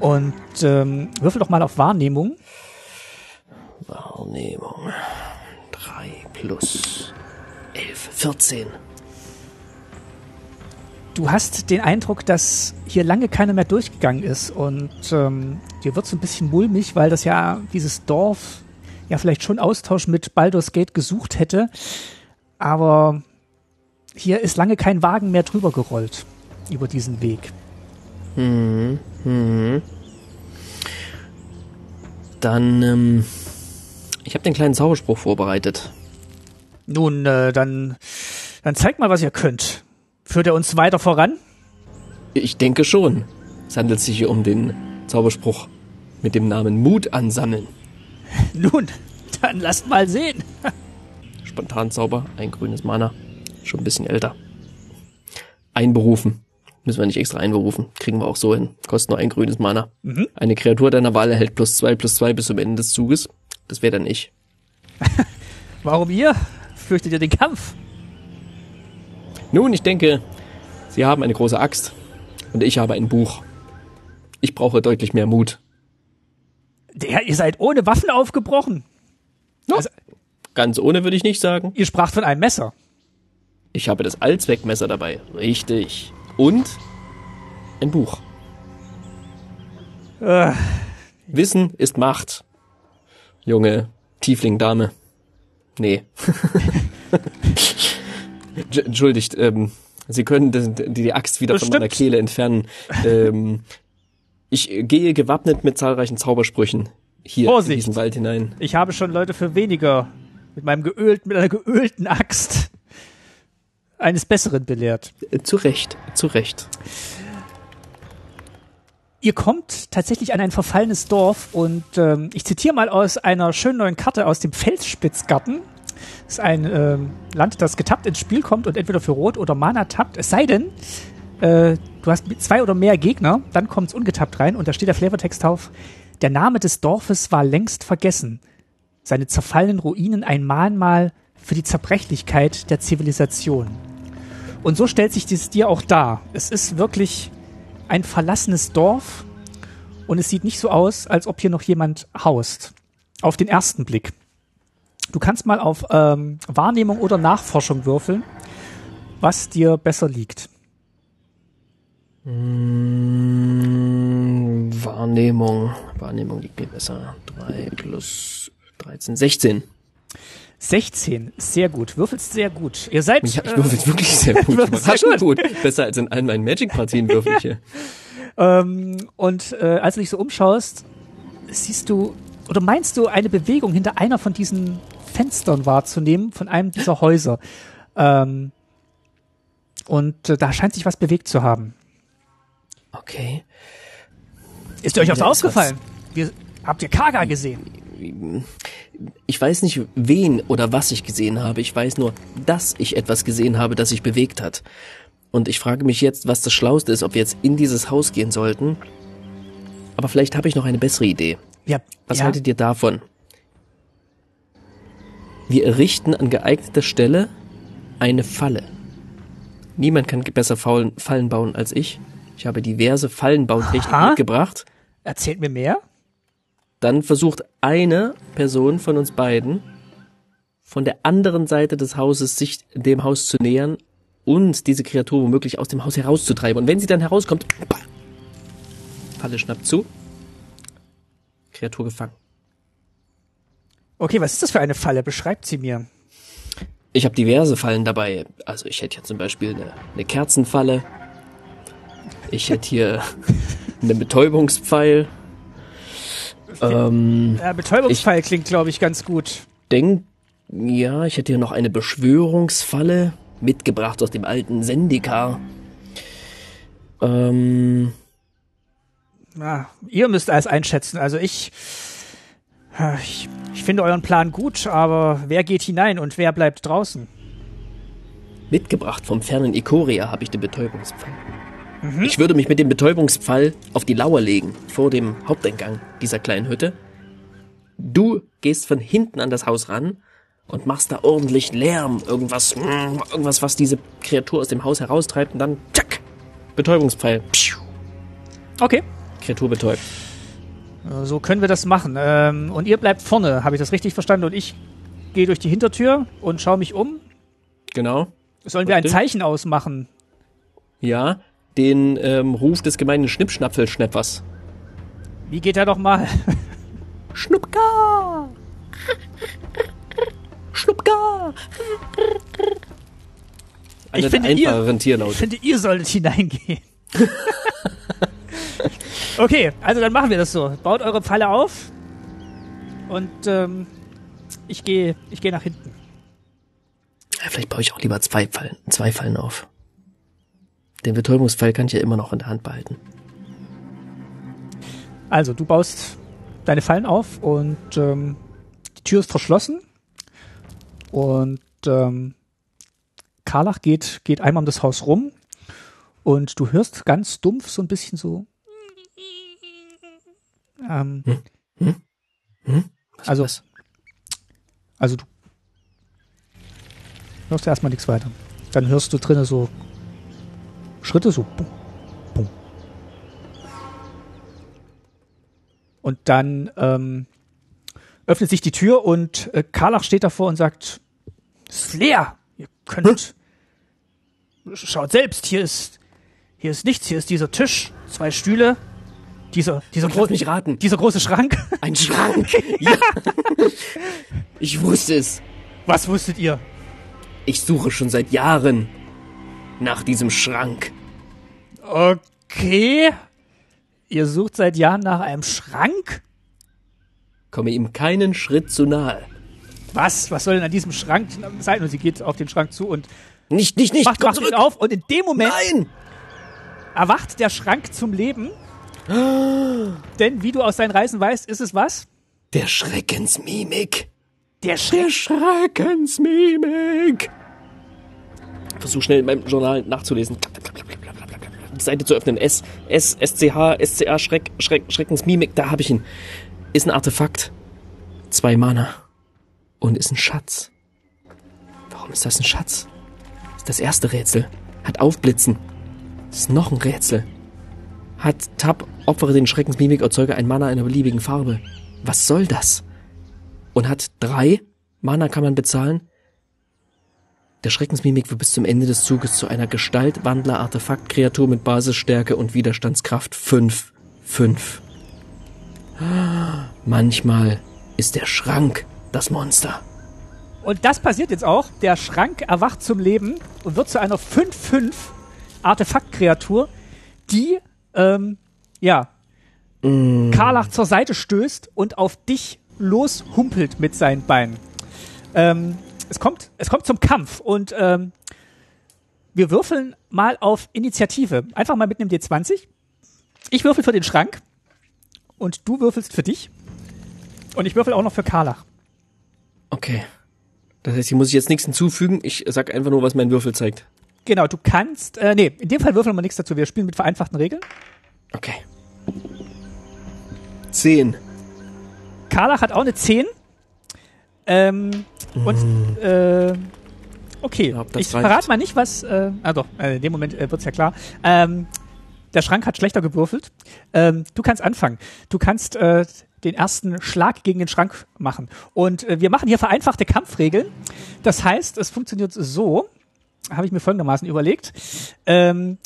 Und ähm, würfel doch mal auf Wahrnehmung. Wahrnehmung. 3 plus 11, 14. Du hast den Eindruck, dass hier lange keiner mehr durchgegangen ist und ähm, dir wird so ein bisschen mulmig, weil das ja dieses Dorf ja vielleicht schon Austausch mit Baldur's Gate gesucht hätte, aber hier ist lange kein Wagen mehr drüber gerollt über diesen Weg. Mhm. Mhm. Dann, ähm, ich habe den kleinen Zauberspruch vorbereitet. Nun, äh, dann, dann zeigt mal, was ihr könnt. Führt er uns weiter voran? Ich denke schon. Es handelt sich hier um den Zauberspruch mit dem Namen Mut ansammeln. Nun, dann lasst mal sehen. Spontanzauber, ein grünes Mana. Schon ein bisschen älter. Einberufen. Müssen wir nicht extra einberufen. Kriegen wir auch so hin. Kostet nur ein grünes Mana. Mhm. Eine Kreatur deiner Wahl erhält plus zwei plus zwei bis zum Ende des Zuges. Das wäre dann ich. Warum ihr? Fürchtet ihr den Kampf? Nun, ich denke, Sie haben eine große Axt und ich habe ein Buch. Ich brauche deutlich mehr Mut. Der, ihr seid ohne Waffen aufgebrochen. Ja. Also- Ganz ohne würde ich nicht sagen. Ihr spracht von einem Messer. Ich habe das Allzweckmesser dabei. Richtig. Und ein Buch. Äh, Wissen ist Macht. Junge Tiefling-Dame. Nee. J- Entschuldigt, ähm, Sie können die, die Axt wieder von Bestimmt. meiner Kehle entfernen. ähm, ich gehe gewappnet mit zahlreichen Zaubersprüchen hier Vorsicht. in diesen Wald hinein. ich habe schon Leute für weniger mit meinem geölten, mit einer geölten Axt eines Besseren belehrt. Äh, Zu Recht, zu Recht. Ihr kommt tatsächlich an ein verfallenes Dorf und ähm, ich zitiere mal aus einer schönen neuen Karte aus dem Felsspitzgarten. Das ist ein ähm, Land, das getappt ins Spiel kommt und entweder für Rot oder Mana tappt. Es sei denn, äh, du hast zwei oder mehr Gegner, dann kommt es ungetappt rein und da steht der Flavortext drauf. Der Name des Dorfes war längst vergessen. Seine zerfallenen Ruinen ein Mahnmal für die Zerbrechlichkeit der Zivilisation. Und so stellt sich das dir auch dar. Es ist wirklich ein verlassenes Dorf und es sieht nicht so aus, als ob hier noch jemand haust. Auf den ersten Blick. Du kannst mal auf ähm, Wahrnehmung oder Nachforschung würfeln, was dir besser liegt. Mm, Wahrnehmung. Wahrnehmung liegt mir besser. 3 plus 13, 16. 16, sehr gut. Würfelst sehr gut. Ihr seid. Ja, ich würfel wirklich sehr gut. Überraschend gut. Besser als in allen meinen Magic-Partien würfel ich hier. Ähm, und äh, als du dich so umschaust, siehst du oder meinst du eine Bewegung hinter einer von diesen Fenstern wahrzunehmen, von einem dieser Häuser. Ähm, und äh, da scheint sich was bewegt zu haben. Okay. Ist euch was aufgefallen? Wir, habt ihr Kaga gesehen? Ich weiß nicht, wen oder was ich gesehen habe. Ich weiß nur, dass ich etwas gesehen habe, das sich bewegt hat. Und ich frage mich jetzt, was das Schlauste ist, ob wir jetzt in dieses Haus gehen sollten. Aber vielleicht habe ich noch eine bessere Idee. Ja, Was ja. haltet ihr davon? Wir errichten an geeigneter Stelle eine Falle. Niemand kann besser Fallen bauen als ich. Ich habe diverse Fallenbautechniken Aha. mitgebracht. Erzählt mir mehr. Dann versucht eine Person von uns beiden von der anderen Seite des Hauses sich dem Haus zu nähern und diese Kreatur womöglich aus dem Haus herauszutreiben. Und wenn sie dann herauskommt, Falle schnappt zu, Kreatur gefangen. Okay, was ist das für eine Falle? Beschreibt sie mir. Ich habe diverse Fallen dabei. Also ich hätte ja zum Beispiel eine, eine Kerzenfalle. Ich hätte hier einen Betäubungspfeil. Ähm, Äh, Betäubungsfall klingt, glaube ich, ganz gut. denk, ja, ich hätte hier noch eine Beschwörungsfalle mitgebracht aus dem alten Sendika. Ähm, Na, ihr müsst alles einschätzen. Also ich, ich, ich finde euren Plan gut, aber wer geht hinein und wer bleibt draußen? mitgebracht vom fernen Ikoria habe ich den Betäubungspfeil. Ich würde mich mit dem Betäubungspfeil auf die Lauer legen, vor dem Haupteingang dieser kleinen Hütte. Du gehst von hinten an das Haus ran und machst da ordentlich Lärm, irgendwas, irgendwas, was diese Kreatur aus dem Haus heraustreibt und dann, tschack, Betäubungspfeil, Okay, Kreatur betäubt. äh, so können wir das machen. Ähm, und ihr bleibt vorne, habe ich das richtig verstanden? Und ich gehe durch die Hintertür und schaue mich um. Genau. Sollen wir ein. Zeichen ausmachen? Ja, den ähm, Ruf des gemeinen Schnippschnapfelschneppers. Wie geht er doch mal? Schnuppka! Schnuppka! Einer Ich finde, ihr- Ich finde, ihr solltet hineingehen. okay, also dann machen wir das so. Baut eure Pfalle auf und ähm, ich gehe ich gehe nach hinten. Ja, vielleicht baue ich auch lieber zwei Fallen, zwei Fallen auf. Den Betäubungspfeil kann ich ja immer noch in der Hand behalten. Also, du baust deine Fallen auf und ähm, die Tür ist verschlossen. Und ähm, Karlach geht, geht einmal um das Haus rum und du hörst ganz dumpf so ein bisschen so. Ähm, Was Also- ist das? also du hörst erstmal nichts weiter. Dann hörst du drinnen so Schritte, so bum, bum. Und dann ähm, öffnet sich die Tür und äh, Karlach steht davor und sagt, es ist leer. Ihr könnt. Schaut selbst, hier ist hier ist nichts, hier ist dieser Tisch, zwei Stühle, dieser dieser, gro dieser große Schrank. Ein Schrank! ja! Ich wusste es. Was wusstet ihr? Ich suche schon seit Jahren nach diesem Schrank. Okay. Ihr sucht seit Jahren nach einem Schrank? Komme ihm keinen Schritt zu nahe. Was? Was soll denn an diesem Schrank sein? Und sie geht auf den Schrank zu und Nicht, nicht, nicht! macht, komm macht ihn zurück. auf. Und in dem Moment Nein! erwacht der Schrank zum Leben. Denn wie du aus deinen Reisen weißt, ist es was? Der Schreckensmimik. Der Schreck. Der Schreckensmimik. Versuch schnell in meinem Journal nachzulesen. Die Seite zu öffnen. S, S, SCH, SCA, Schreck, Schreck, Schreckensmimik. Da habe ich ihn. Ist ein Artefakt. Zwei Mana. Und ist ein Schatz. Warum ist das ein Schatz? ist das erste Rätsel. Hat Aufblitzen. Ist noch ein Rätsel. Hat Tab, opfere den Schreckensmimik, erzeuge ein Mana einer beliebigen Farbe. Was soll das? Und hat drei Mana kann man bezahlen. Der Schreckensmimik wird bis zum Ende des Zuges zu einer Gestaltwandler-Artefakt-Kreatur mit Basisstärke und Widerstandskraft 5. 5. Manchmal ist der Schrank das Monster. Und das passiert jetzt auch. Der Schrank erwacht zum Leben und wird zu einer 5-5 Artefaktkreatur, die, ähm, ja, mm. Karlach zur Seite stößt und auf dich loshumpelt mit seinen Beinen. Ähm, es kommt, es kommt zum Kampf und ähm, wir würfeln mal auf Initiative. Einfach mal mit einem D20. Ich würfel für den Schrank und du würfelst für dich. Und ich würfel auch noch für Karlach. Okay. Das heißt, hier muss ich jetzt nichts hinzufügen. Ich sag einfach nur, was mein Würfel zeigt. Genau, du kannst, äh, nee, in dem Fall würfeln wir nichts dazu. Wir spielen mit vereinfachten Regeln. Okay. Zehn. Karlach hat auch eine Zehn. Ähm, mm. und, äh, okay. Ja, ich verrate mal nicht, was, äh, ah doch, äh, in dem Moment äh, wird's ja klar. Ähm, der Schrank hat schlechter gewürfelt. Ähm, du kannst anfangen. Du kannst äh, den ersten Schlag gegen den Schrank machen. Und äh, wir machen hier vereinfachte Kampfregeln. Das heißt, es funktioniert so, habe ich mir folgendermaßen überlegt. Ähm,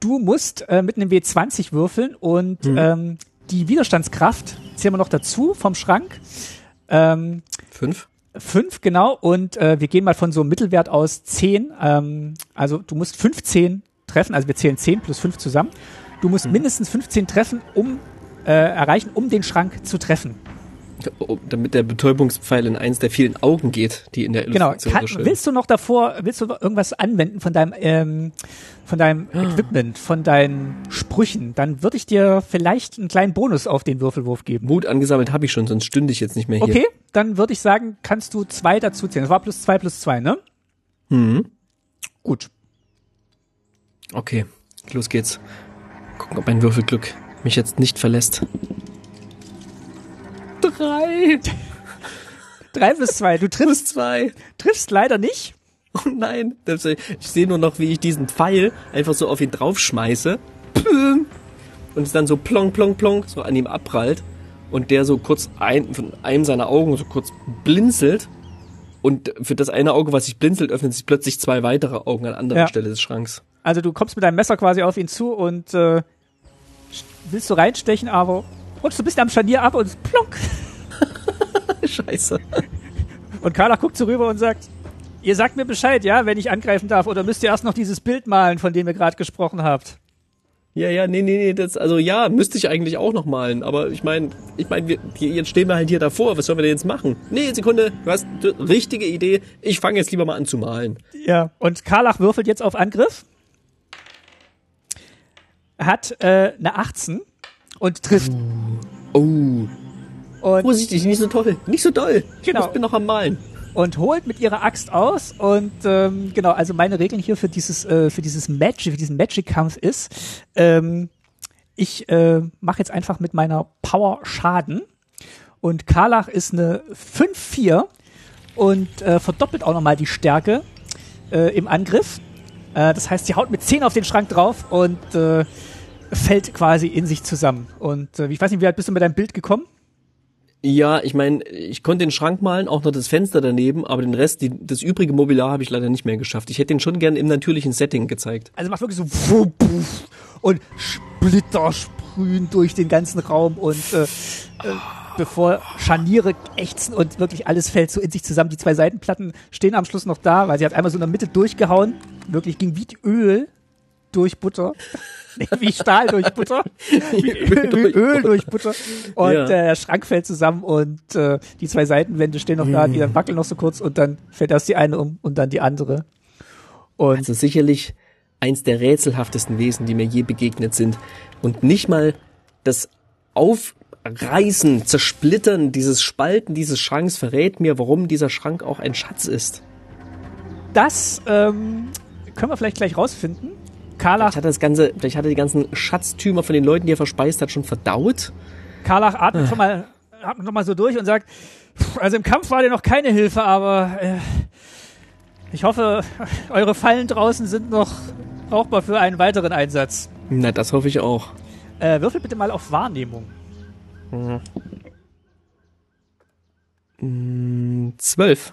du musst äh, mit einem W20 würfeln und mhm. ähm, die Widerstandskraft zählen wir noch dazu vom Schrank. Ähm, fünf? Fünf, genau. Und äh, wir gehen mal von so einem Mittelwert aus zehn. Ähm, also du musst 15 treffen, also wir zählen 10 plus 5 zusammen. Du musst mhm. mindestens 15 treffen, um äh, erreichen, um den Schrank zu treffen. Damit der Betäubungspfeil in eins der vielen Augen geht, die in der genau. Illustration Genau. willst du noch davor, willst du irgendwas anwenden von deinem, ähm, von deinem ah. Equipment, von deinen Sprüchen? Dann würde ich dir vielleicht einen kleinen Bonus auf den Würfelwurf geben. Mut angesammelt habe ich schon, sonst stünde ich jetzt nicht mehr hier. Okay, dann würde ich sagen, kannst du zwei dazu zählen. Das war plus zwei plus zwei, ne? Mhm. Gut. Okay, los geht's. Gucken, ob mein Würfelglück mich jetzt nicht verlässt. Drei. Drei bis zwei. Du triffst zwei. Triffst leider nicht. Oh nein. Ich sehe nur noch, wie ich diesen Pfeil einfach so auf ihn draufschmeiße. Und es dann so plong, plong, plong so an ihm abprallt. Und der so kurz ein, von einem seiner Augen so kurz blinzelt. Und für das eine Auge, was sich blinzelt, öffnen sich plötzlich zwei weitere Augen an anderer ja. Stelle des Schranks. Also du kommst mit deinem Messer quasi auf ihn zu und äh, willst du reinstechen, aber rutschst du bist am Scharnier ab und plonk. Scheiße. Und Carla guckt so rüber und sagt, ihr sagt mir Bescheid, ja, wenn ich angreifen darf, oder müsst ihr erst noch dieses Bild malen, von dem ihr gerade gesprochen habt? Ja, ja, nee, nee, nee, das, also ja, müsste ich eigentlich auch noch malen, aber ich meine, ich meine, jetzt stehen wir halt hier davor, was sollen wir denn jetzt machen? Nee, Sekunde, du hast richtige Idee, ich fange jetzt lieber mal an zu malen. Ja, und Karlach würfelt jetzt auf Angriff hat äh, eine 18 und trifft. Oh. oh. Und Vorsichtig, nicht so toll. Nicht so doll. Genau. Ich bin noch am Malen. Und holt mit ihrer Axt aus und ähm, genau, also meine Regeln hier für dieses äh, für dieses Magic, für diesen Magic-Kampf ist, ähm, ich äh, mache jetzt einfach mit meiner Power Schaden und Karlach ist eine 5-4 und äh, verdoppelt auch nochmal die Stärke äh, im Angriff. Äh, das heißt, sie haut mit 10 auf den Schrank drauf und äh, fällt quasi in sich zusammen. Und äh, ich weiß nicht, wie weit bist du mit deinem Bild gekommen? Ja, ich meine, ich konnte den Schrank malen, auch noch das Fenster daneben, aber den Rest, die, das übrige Mobiliar habe ich leider nicht mehr geschafft. Ich hätte den schon gern im natürlichen Setting gezeigt. Also macht wirklich so und Splitter sprühen durch den ganzen Raum und äh, äh, bevor Scharniere ächzen und wirklich alles fällt so in sich zusammen. Die zwei Seitenplatten stehen am Schluss noch da, weil sie hat einmal so in der Mitte durchgehauen. Wirklich ging wie Öl durch Butter. Nee, wie Stahl durch Butter. Wie Öl, wie Öl durch Butter. Und ja. äh, der Schrank fällt zusammen und äh, die zwei Seitenwände stehen noch da, die dann wackeln noch so kurz und dann fällt erst die eine um und dann die andere. Und also sicherlich eins der rätselhaftesten Wesen, die mir je begegnet sind. Und nicht mal das Aufreißen, Zersplittern dieses Spalten dieses Schranks verrät mir, warum dieser Schrank auch ein Schatz ist. Das ähm, können wir vielleicht gleich rausfinden. Karlach. Vielleicht hat, das ganze, vielleicht hat er die ganzen Schatztümer von den Leuten, die er verspeist hat, schon verdaut. Karlach atmet schon mal, atmet noch mal so durch und sagt, also im Kampf war dir noch keine Hilfe, aber äh, Ich hoffe, eure Fallen draußen sind noch brauchbar für einen weiteren Einsatz. Na, das hoffe ich auch. Äh, würfel bitte mal auf Wahrnehmung. Zwölf.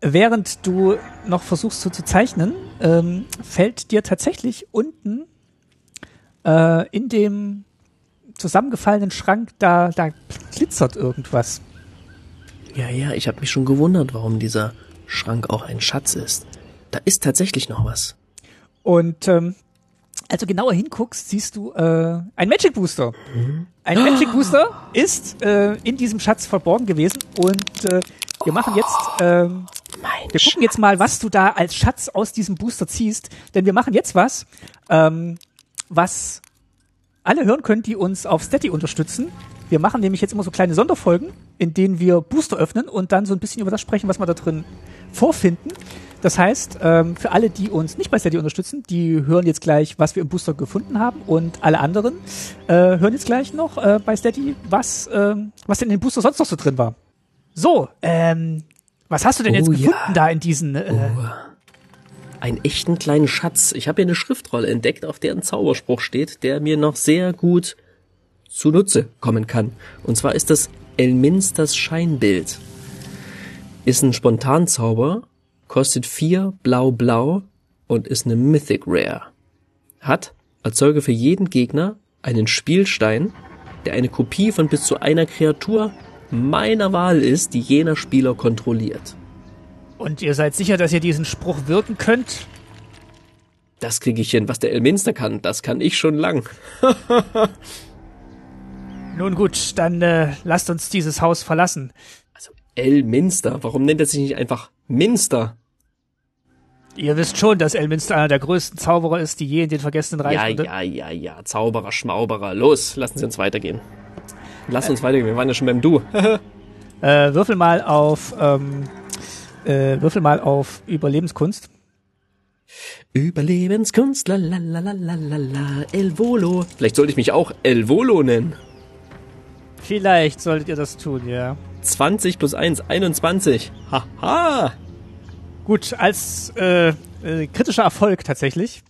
Während du noch versuchst so zu zeichnen, ähm, fällt dir tatsächlich unten äh, in dem zusammengefallenen Schrank, da, da glitzert irgendwas. Ja, ja, ich habe mich schon gewundert, warum dieser Schrank auch ein Schatz ist. Da ist tatsächlich noch was. Und ähm, als du genauer hinguckst, siehst du äh, ein Magic Booster. Ein Magic Booster ist äh, in diesem Schatz verborgen gewesen und äh, wir machen jetzt, ähm, Mein wir gucken jetzt mal, was du da als Schatz aus diesem Booster ziehst, denn wir machen jetzt was, ähm, was alle hören können, die uns auf Steady unterstützen. Wir machen nämlich jetzt immer so kleine Sonderfolgen, in denen wir Booster öffnen und dann so ein bisschen über das sprechen, was wir da drin vorfinden. Das heißt, ähm, für alle, die uns nicht bei Steady unterstützen, die hören jetzt gleich, was wir im Booster gefunden haben und alle anderen äh, hören jetzt gleich noch äh, bei Steady, was, ähm, was denn in dem Booster sonst noch so drin war. So, ähm, was hast du denn jetzt Oh, gefunden ja. da in diesen äh, Einen echten kleinen Schatz. Ich habe hier eine Schriftrolle entdeckt, auf der ein Zauberspruch steht, der mir noch sehr gut zunutze kommen kann. Und zwar ist das Elminsters Scheinbild. Ist ein Spontanzauber, kostet vier blau-blau und ist eine Mythic Rare. Hat, erzeuge für jeden Gegner einen Spielstein, der eine Kopie von bis zu einer Kreatur meiner Wahl ist, die jener Spieler kontrolliert. Und ihr seid sicher, dass ihr diesen Spruch wirken könnt? Das kriege ich hin. Was der Elminster kann, das kann ich schon lang. Nun gut, dann äh, lasst uns dieses Haus verlassen. Also Elminster, warum nennt er sich nicht einfach Minster? Ihr wisst schon, dass Elminster einer der größten Zauberer ist, die je in den vergessenen Reich Ja, ja, ja, ja. Zauberer, Schmauberer. Los, lassen Sie uns weitergehen. Lass uns weitergehen. Wir waren ja schon beim Du. Äh, würfel mal auf ähm, äh, würfel mal auf Überlebenskunst. Überlebenskunst, la la la la la la la, El Volo. Vielleicht sollte ich mich auch El Volo nennen. Vielleicht solltet ihr das tun, ja. 20 plus 1, 21. Haha. Gut, als äh, äh, kritischer Erfolg tatsächlich.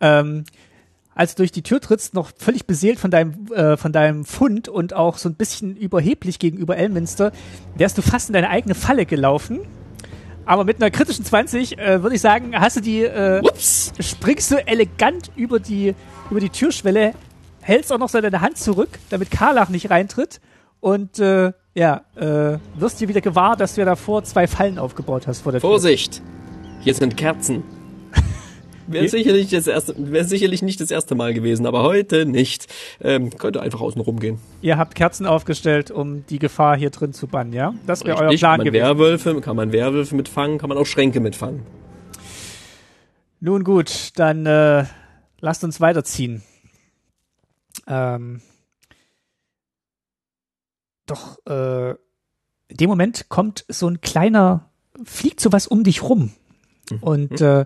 Ähm, als du durch die Tür trittst, noch völlig beseelt von deinem, äh, von deinem Fund und auch so ein bisschen überheblich gegenüber Elminster, wärst du fast in deine eigene Falle gelaufen. Aber mit einer kritischen 20 äh, würde ich sagen, hast du die, äh, Ups. springst du elegant über die, über die Türschwelle, hältst auch noch so deine Hand zurück, damit Karlach nicht reintritt und äh, ja, äh, wirst dir wieder gewahr, dass du ja davor zwei Fallen aufgebaut hast vor der Tür. Vorsicht. Hier sind Kerzen. Wäre sicherlich, das erste, wäre sicherlich nicht das erste Mal gewesen, aber heute nicht. Ähm, könnte einfach außen rumgehen. Ihr habt Kerzen aufgestellt, um die Gefahr hier drin zu bannen, ja? Das wäre euer Plan kann man gewesen. Werwölfe, kann man Werwölfe mitfangen, kann man auch Schränke mitfangen. Nun gut, dann äh, lasst uns weiterziehen. Ähm, doch, äh, in dem Moment kommt so ein kleiner, fliegt sowas um dich rum. Und, äh,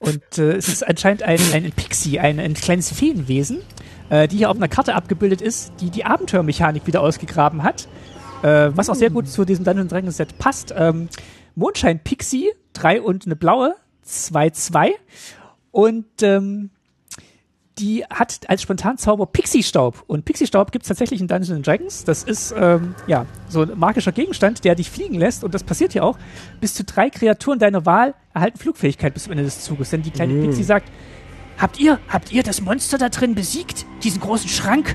und äh, es ist anscheinend ein, ein Pixie, ein, ein kleines Feenwesen, äh, die hier auf einer Karte abgebildet ist, die die Abenteuermechanik wieder ausgegraben hat. Äh, was auch sehr gut zu diesem Dungeon Dragons Set passt. Ähm, Mondschein Pixie, drei und eine blaue, zwei zwei Und ähm, die hat als Spontanzauber Pixie-Staub. Und Pixie-Staub gibt es tatsächlich in Dungeons and Dragons. Das ist ähm, ja so ein magischer Gegenstand, der dich fliegen lässt. Und das passiert hier auch. Bis zu drei Kreaturen deiner Wahl erhalten Flugfähigkeit bis zum Ende des Zuges. Denn die kleine Pixie sagt, habt ihr, habt ihr das Monster da drin besiegt? Diesen großen Schrank?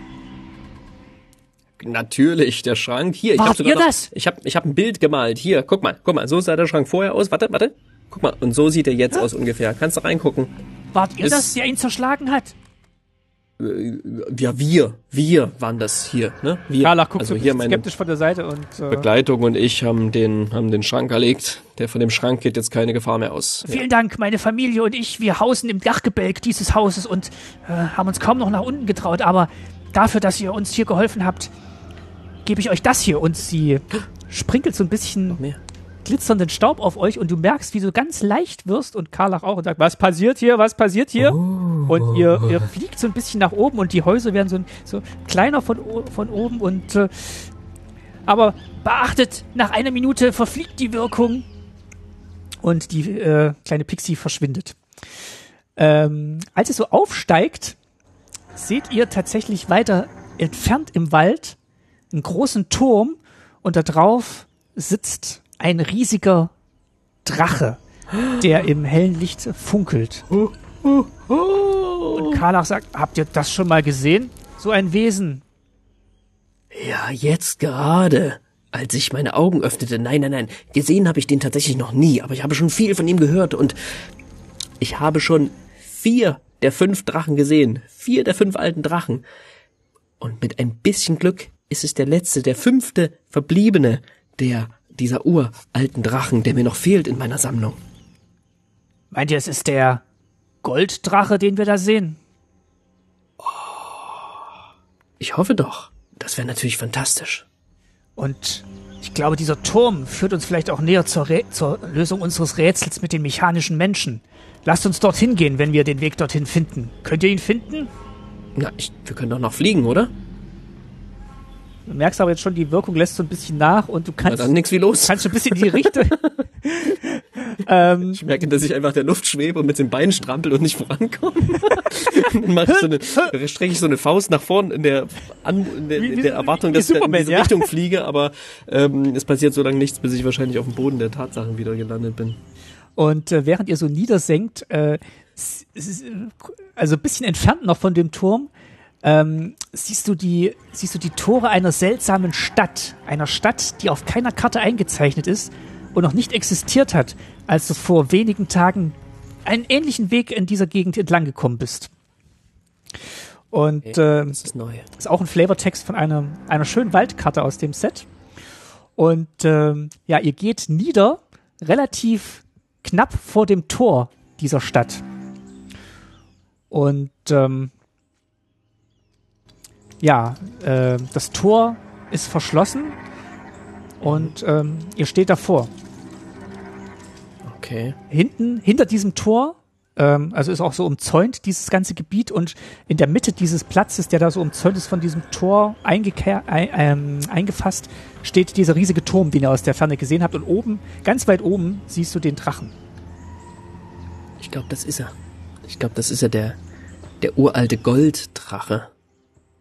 Natürlich, der Schrank. Hier, ich habe sogar ihr noch, das? ich habe ich hab ein Bild gemalt. Hier, guck mal, guck mal, so sah der Schrank vorher aus. Warte, warte. Guck mal, und so sieht er jetzt aus ungefähr. Kannst du reingucken. Wart ihr Ist- das, der ihn zerschlagen hat? Ja, wir, wir waren das hier, ne? Wir. Karlach guckt also so hier ein bisschen meine skeptisch von der Seite und äh, Begleitung und ich haben den, haben den Schrank erlegt. Der von dem Schrank geht jetzt keine Gefahr mehr aus. Vielen Dank, meine Familie und ich, wir hausen im Dachgebälk dieses Hauses und äh, haben uns kaum noch nach unten getraut, aber dafür, dass ihr uns hier geholfen habt, gebe ich euch das hier. Und sie sprinkelt so ein bisschen Mehr. Glitzernden Staub auf euch und du merkst, wie du ganz leicht wirst und Karlach auch und sagt, was passiert hier, was passiert hier? Und ihr, ihr fliegt so ein bisschen nach oben und die Häuser werden so, so kleiner von, von oben und äh, Aber beachtet, nach einer Minute verfliegt die Wirkung und die äh, kleine Pixie verschwindet. Ähm, als es so aufsteigt, seht ihr tatsächlich weiter entfernt im Wald einen großen Turm und da drauf sitzt ein riesiger Drache, der im hellen Licht funkelt. Und Karlach sagt, habt ihr das schon mal gesehen? So ein Wesen. Ja, jetzt gerade. Als ich meine Augen öffnete, nein, nein, nein, gesehen habe ich den tatsächlich noch nie, aber ich habe schon viel von ihm gehört und ich habe schon vier der fünf Drachen gesehen. Vier der fünf alten Drachen. Und mit ein bisschen Glück ist es der letzte, der fünfte verbliebene der dieser uralten Drachen, der mir noch fehlt in meiner Sammlung. Meint ihr, es ist der Golddrache, den wir da sehen? Ich hoffe doch. Das wäre natürlich fantastisch. Und ich glaube, dieser Turm führt uns vielleicht auch näher zur, zur Lösung unseres Rätsels mit den mechanischen Menschen. Lasst uns dorthin gehen, wenn wir den Weg dorthin finden. Könnt ihr ihn finden? Na, ich, wir können doch noch fliegen, oder? Du merkst aber jetzt schon, die Wirkung lässt so ein bisschen nach und du kannst. Na dann nix wie los. Kannst schon ein bisschen in die Richtung. ähm, ich merke, dass ich einfach der Luft schwebe und mit den Beinen strampel und nicht vorankomme. dann mache ich so eine, strecke ich so eine Faust nach vorn in der, an, in der, in der Erwartung, dass ich in diese ja? Richtung fliege, aber ähm, es passiert so lange nichts, bis ich wahrscheinlich auf dem Boden der Tatsachen wieder gelandet bin. Und äh, während ihr so niedersenkt, äh, also ein bisschen entfernt noch von dem Turm, ähm, siehst du die, siehst du die Tore einer seltsamen Stadt, einer Stadt, die auf keiner Karte eingezeichnet ist und noch nicht existiert hat, als du vor wenigen Tagen einen ähnlichen Weg in dieser Gegend entlang gekommen bist. Und okay, äh, das ist, neu. ist auch ein Flavortext von einer, einer schönen Waldkarte aus dem Set. Und äh, ja, ihr geht nieder, relativ knapp vor dem Tor dieser Stadt. Und ähm, ja, äh, das Tor ist verschlossen und ähm, ihr steht davor. Okay. Hinten, hinter diesem Tor, ähm, also ist auch so umzäunt dieses ganze Gebiet und in der Mitte dieses Platzes, der da so umzäunt ist von diesem Tor ein, ähm, eingefasst, steht dieser riesige Turm, den ihr aus der Ferne gesehen habt und oben, ganz weit oben, siehst du den Drachen. Ich glaube, das ist er. Ich glaube, das ist er, der, der uralte Golddrache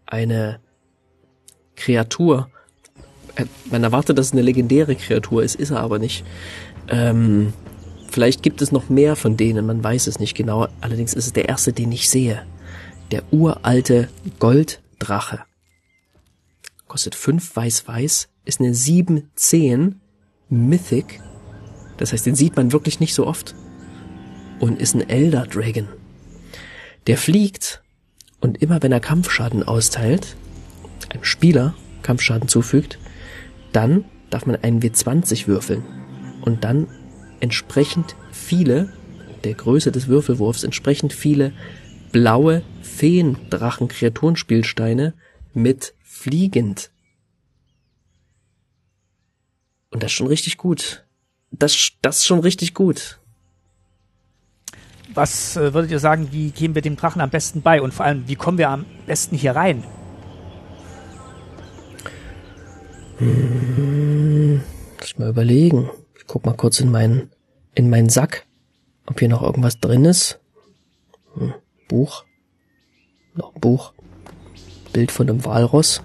eine Kreatur. Äh, man erwartet, dass es eine legendäre Kreatur ist, ist er aber nicht. Ähm, vielleicht gibt es noch mehr von denen, man weiß es nicht genau. Allerdings ist es der erste, den ich sehe. Der uralte Golddrache. Kostet 5 weiß-weiß, ist eine 7-10 Mythic. Das heißt, den sieht man wirklich nicht so oft. Und ist ein Elder Dragon. Der fliegt und immer wenn er Kampfschaden austeilt, einem Spieler Kampfschaden zufügt, dann darf man einen W20 würfeln. Und dann entsprechend viele, der Größe des Würfelwurfs, entsprechend viele blaue Feen-Drachen-Kreaturenspielsteine mit fliegend. Und das ist schon richtig gut. Das, das ist schon richtig gut. Was äh, würdet ihr sagen, wie gehen wir dem Drachen am besten bei? Und vor allem, wie kommen wir am besten hier rein? Hm, muss ich mal überlegen. Ich guck mal kurz in meinen, in meinen Sack, ob hier noch irgendwas drin ist. Hm, Buch. Noch ein Buch. Bild von einem Walross.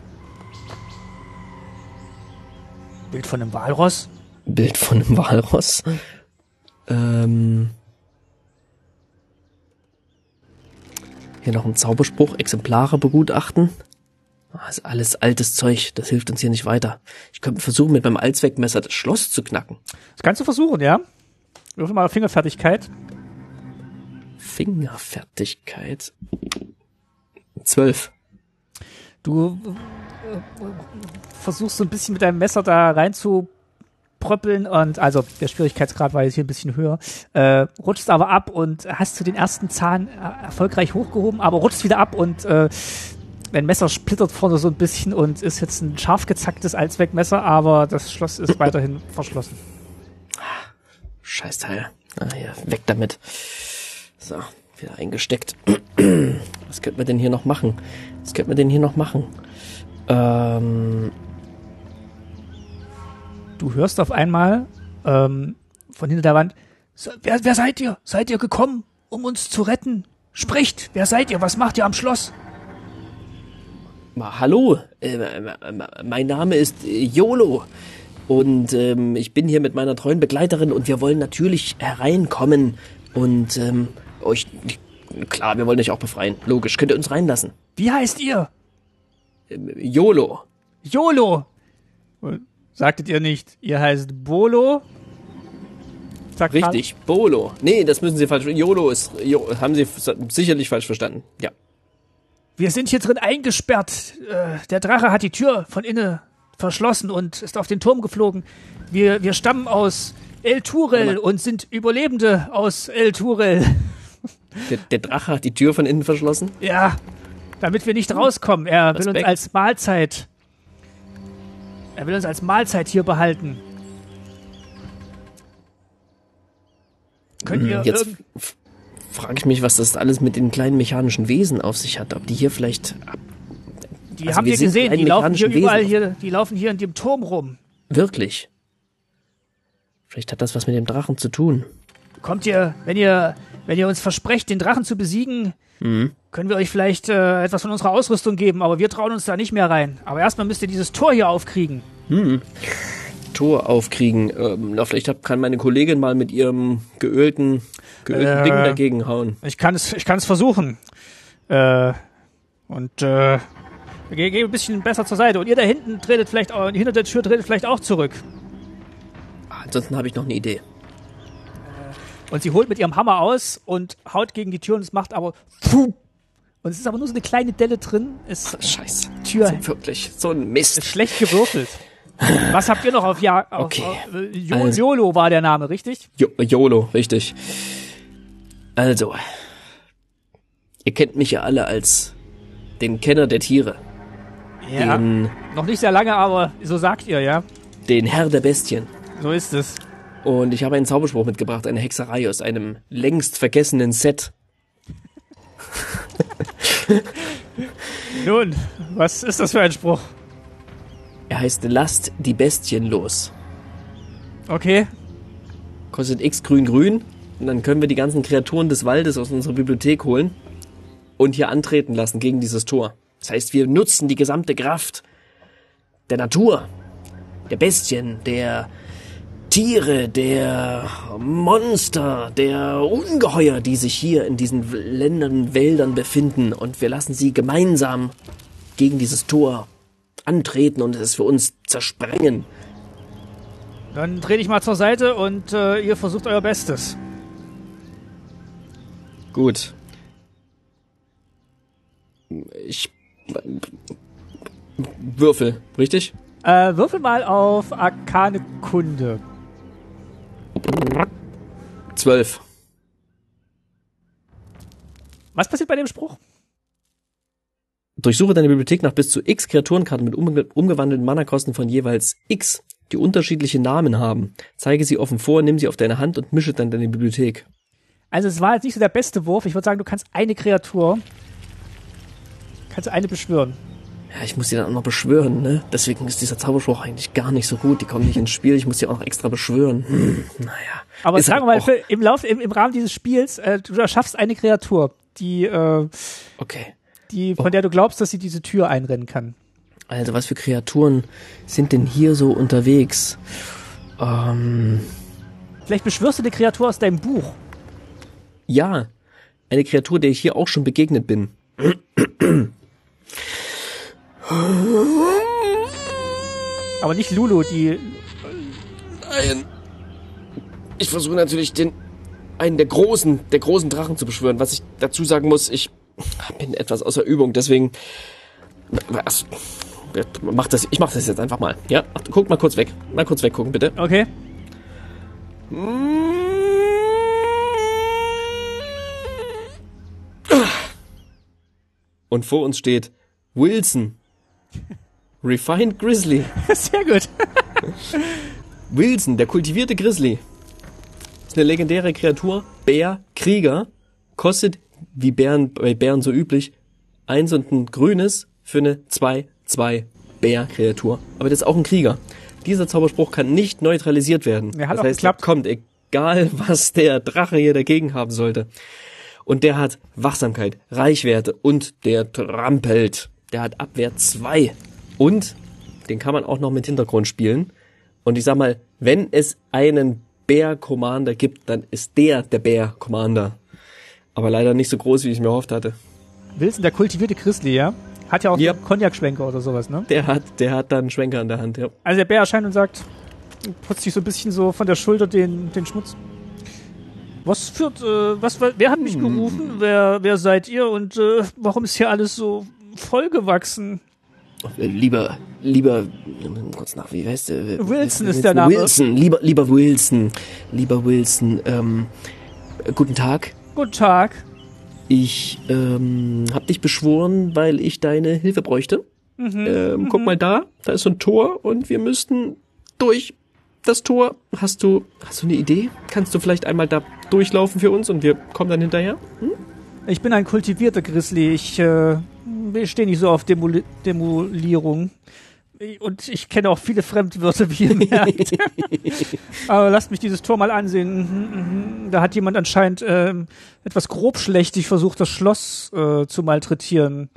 Bild von einem Walross? Bild von einem Walross. Ähm, Hier noch ein Zauberspruch, Exemplare begutachten. Das ah, ist alles altes Zeug, das hilft uns hier nicht weiter. Ich könnte versuchen, mit meinem Allzweckmesser das Schloss zu knacken. Das kannst du versuchen, ja? Würfel mal Fingerfertigkeit. Fingerfertigkeit. Zwölf. Du äh, versuchst so ein bisschen mit deinem Messer da rein zu pröppeln und also der Schwierigkeitsgrad war jetzt hier ein bisschen höher, äh, rutschst aber ab und hast du den ersten Zahn äh, erfolgreich hochgehoben, aber rutschst wieder ab und äh, dein Messer splittert vorne so ein bisschen und ist jetzt ein scharf gezacktes Allzweckmesser, aber das Schloss ist weiterhin verschlossen. Scheißteil. Ah, hier, weg damit. So, wieder eingesteckt. Was könnten wir denn hier noch machen? Was könnten wir denn hier noch machen? Ähm, du hörst auf einmal ähm, von hinter der Wand, wer, wer seid ihr? Seid ihr gekommen, um uns zu retten? Spricht, wer seid ihr? Was macht ihr am Schloss? Hallo, äh, mein Name ist äh, Yolo und ähm, ich bin hier mit meiner treuen Begleiterin und wir wollen natürlich hereinkommen und ähm, euch, klar, wir wollen euch auch befreien. Logisch, könnt ihr uns reinlassen. Wie heißt ihr? Ähm, Yolo. Yolo. Sagtet ihr nicht, ihr heißt Bolo? Sagt Richtig, Bolo. Nee, das müssen Sie falsch. Yolo ist, haben Sie sicherlich falsch verstanden. Ja. Wir sind hier drin eingesperrt. Äh, der Drache hat die Tür von innen verschlossen und ist auf den Turm geflogen. Wir, wir stammen aus El Turel und sind Überlebende aus El Turel. Der, der, Drache hat die Tür von innen verschlossen? Ja, damit wir nicht rauskommen. Er Respekt. will uns als Mahlzeit. Er will uns als Mahlzeit hier behalten. Könnt hm, ihr Jetzt frage ich mich, was das alles mit den kleinen mechanischen Wesen auf sich hat. Ob die hier vielleicht. Die also haben wir gesehen, die laufen hier überall hier, die laufen hier in dem Turm rum. Wirklich? Vielleicht hat das was mit dem Drachen zu tun. Kommt ihr, wenn ihr, wenn ihr uns versprecht, den Drachen zu besiegen, mhm. können wir euch vielleicht äh, etwas von unserer Ausrüstung geben, aber wir trauen uns da nicht mehr rein. Aber erstmal müsst ihr dieses Tor hier aufkriegen. Mhm. Tor aufkriegen. Ähm, na, vielleicht hab, kann meine Kollegin mal mit ihrem geölten, geölten äh, Ding dagegen hauen. Ich kann es, ich kann es versuchen. Äh, und äh, geh, geh ein bisschen besser zur Seite. Und ihr da hinten tretet vielleicht auch, hinter der Tür tretet vielleicht auch zurück. Ansonsten habe ich noch eine Idee. Und sie holt mit ihrem Hammer aus und haut gegen die Tür und es macht aber Puh! und es ist aber nur so eine kleine Delle drin. Ist Ach, Scheiße. Tür. wirklich so ein Mist. Ist schlecht gewürfelt. Was habt ihr noch auf Ja? Okay. Auf, äh, YOLO also, war der Name, richtig? Jo YOLO, richtig. Also, ihr kennt mich ja alle als den Kenner der Tiere. Ja. Den, noch nicht sehr lange, aber so sagt ihr, ja? Den Herr der Bestien. So ist es. Und ich habe einen Zauberspruch mitgebracht, eine Hexerei aus einem längst vergessenen Set. Nun, was ist das für ein Spruch? Er heißt Lasst die Bestien los. Okay. Kostet X grün grün. Und dann können wir die ganzen Kreaturen des Waldes aus unserer Bibliothek holen und hier antreten lassen gegen dieses Tor. Das heißt, wir nutzen die gesamte Kraft der Natur, der Bestien, der Tiere, der Monster, der Ungeheuer, die sich hier in diesen Ländern, Wäldern befinden. Und wir lassen sie gemeinsam gegen dieses Tor antreten und es für uns zersprengen. Dann dreh dich mal zur Seite und äh, ihr versucht euer Bestes. Gut. Ich würfel, richtig? Äh, würfel mal auf Arkane Kunde. Zwölf. Was passiert bei dem Spruch? Durchsuche deine Bibliothek nach bis zu x Kreaturenkarten mit umge umgewandelten Mana-Kosten von jeweils x, die unterschiedliche Namen haben. Zeige sie offen vor, nimm sie auf deine Hand und mische dann deine Bibliothek. Also es war jetzt nicht so der beste Wurf. Ich würde sagen, du kannst eine Kreatur, kannst eine beschwören. Ja, ich muss die dann auch noch beschwören, ne? Deswegen ist dieser Zauberspruch eigentlich gar nicht so gut. Die kommen nicht ins Spiel. Ich muss die auch noch extra beschwören. Hm, naja. Aber sagen wir mal, im Lauf, im, im Rahmen dieses Spiels, äh, du erschaffst eine Kreatur, die, äh, okay die, von oh. der du glaubst, dass sie diese Tür einrennen kann. Also, was für Kreaturen sind denn hier so unterwegs? Ähm, Vielleicht beschwörst du eine Kreatur aus deinem Buch. Ja, eine Kreatur, der ich hier auch schon begegnet bin. Aber nicht Lulu, die. Nein. Ich versuche natürlich den einen der großen, der großen Drachen zu beschwören. Was ich dazu sagen muss, ich bin etwas außer Übung, deswegen was, mach das, ich mach das jetzt einfach mal. Ja, guck mal kurz weg. Mal kurz weggucken, bitte. Okay. Und vor uns steht Wilson. Refined Grizzly. Sehr gut. Wilson, der kultivierte Grizzly. Ist eine legendäre Kreatur. Bär, Krieger. Kostet wie Bären, bei Bären so üblich, eins und ein grünes für eine 2-2 Bär-Kreatur. Aber das ist auch ein Krieger. Dieser Zauberspruch kann nicht neutralisiert werden. Er hat das auch heißt, geklappt. kommt, egal was der Drache hier dagegen haben sollte. Und der hat Wachsamkeit, Reichwerte und der trampelt. Der hat Abwehr 2. Und den kann man auch noch mit Hintergrund spielen. Und ich sag mal, wenn es einen Bär Commander gibt, dann ist der der Bär Commander. Aber leider nicht so groß, wie ich mir erhofft hatte. Wilson, der kultivierte Grizzly, ja? Hat ja auch Ja. einen Cognac-Schwenker oder sowas, ne? Der hat, der hat dann einen Schwenker an der Hand, ja. Also der Bär erscheint und sagt, putzt sich so ein bisschen so von der Schulter den, den Schmutz. Was führt, äh, was, wer hat mich gerufen? Wer, wer seid ihr und äh, warum ist hier alles so vollgewachsen? Lieber, lieber, kurz nach, wie heißt der? Wilson ist der Name. Wilson, lieber, lieber Wilson, lieber Wilson, ähm, äh, guten Tag. Guten Tag. Ich ähm, hab dich beschworen, weil ich deine Hilfe bräuchte. ähm, Guck mal da, da ist so ein Tor und wir müssten durch das Tor. Hast du, hast du eine Idee? Kannst du vielleicht einmal da durchlaufen für uns und wir kommen dann hinterher? Ich bin ein kultivierter Grizzly. Ich äh, stehe nicht so auf Demoli Demolierung. Und ich kenne auch viele Fremdwörter, wie ihr merkt. Aber lasst mich dieses Tor mal ansehen. Mhm, mhm. Da hat jemand anscheinend ähm, etwas grobschlächtig versucht, das Schloss äh, zu malträtieren.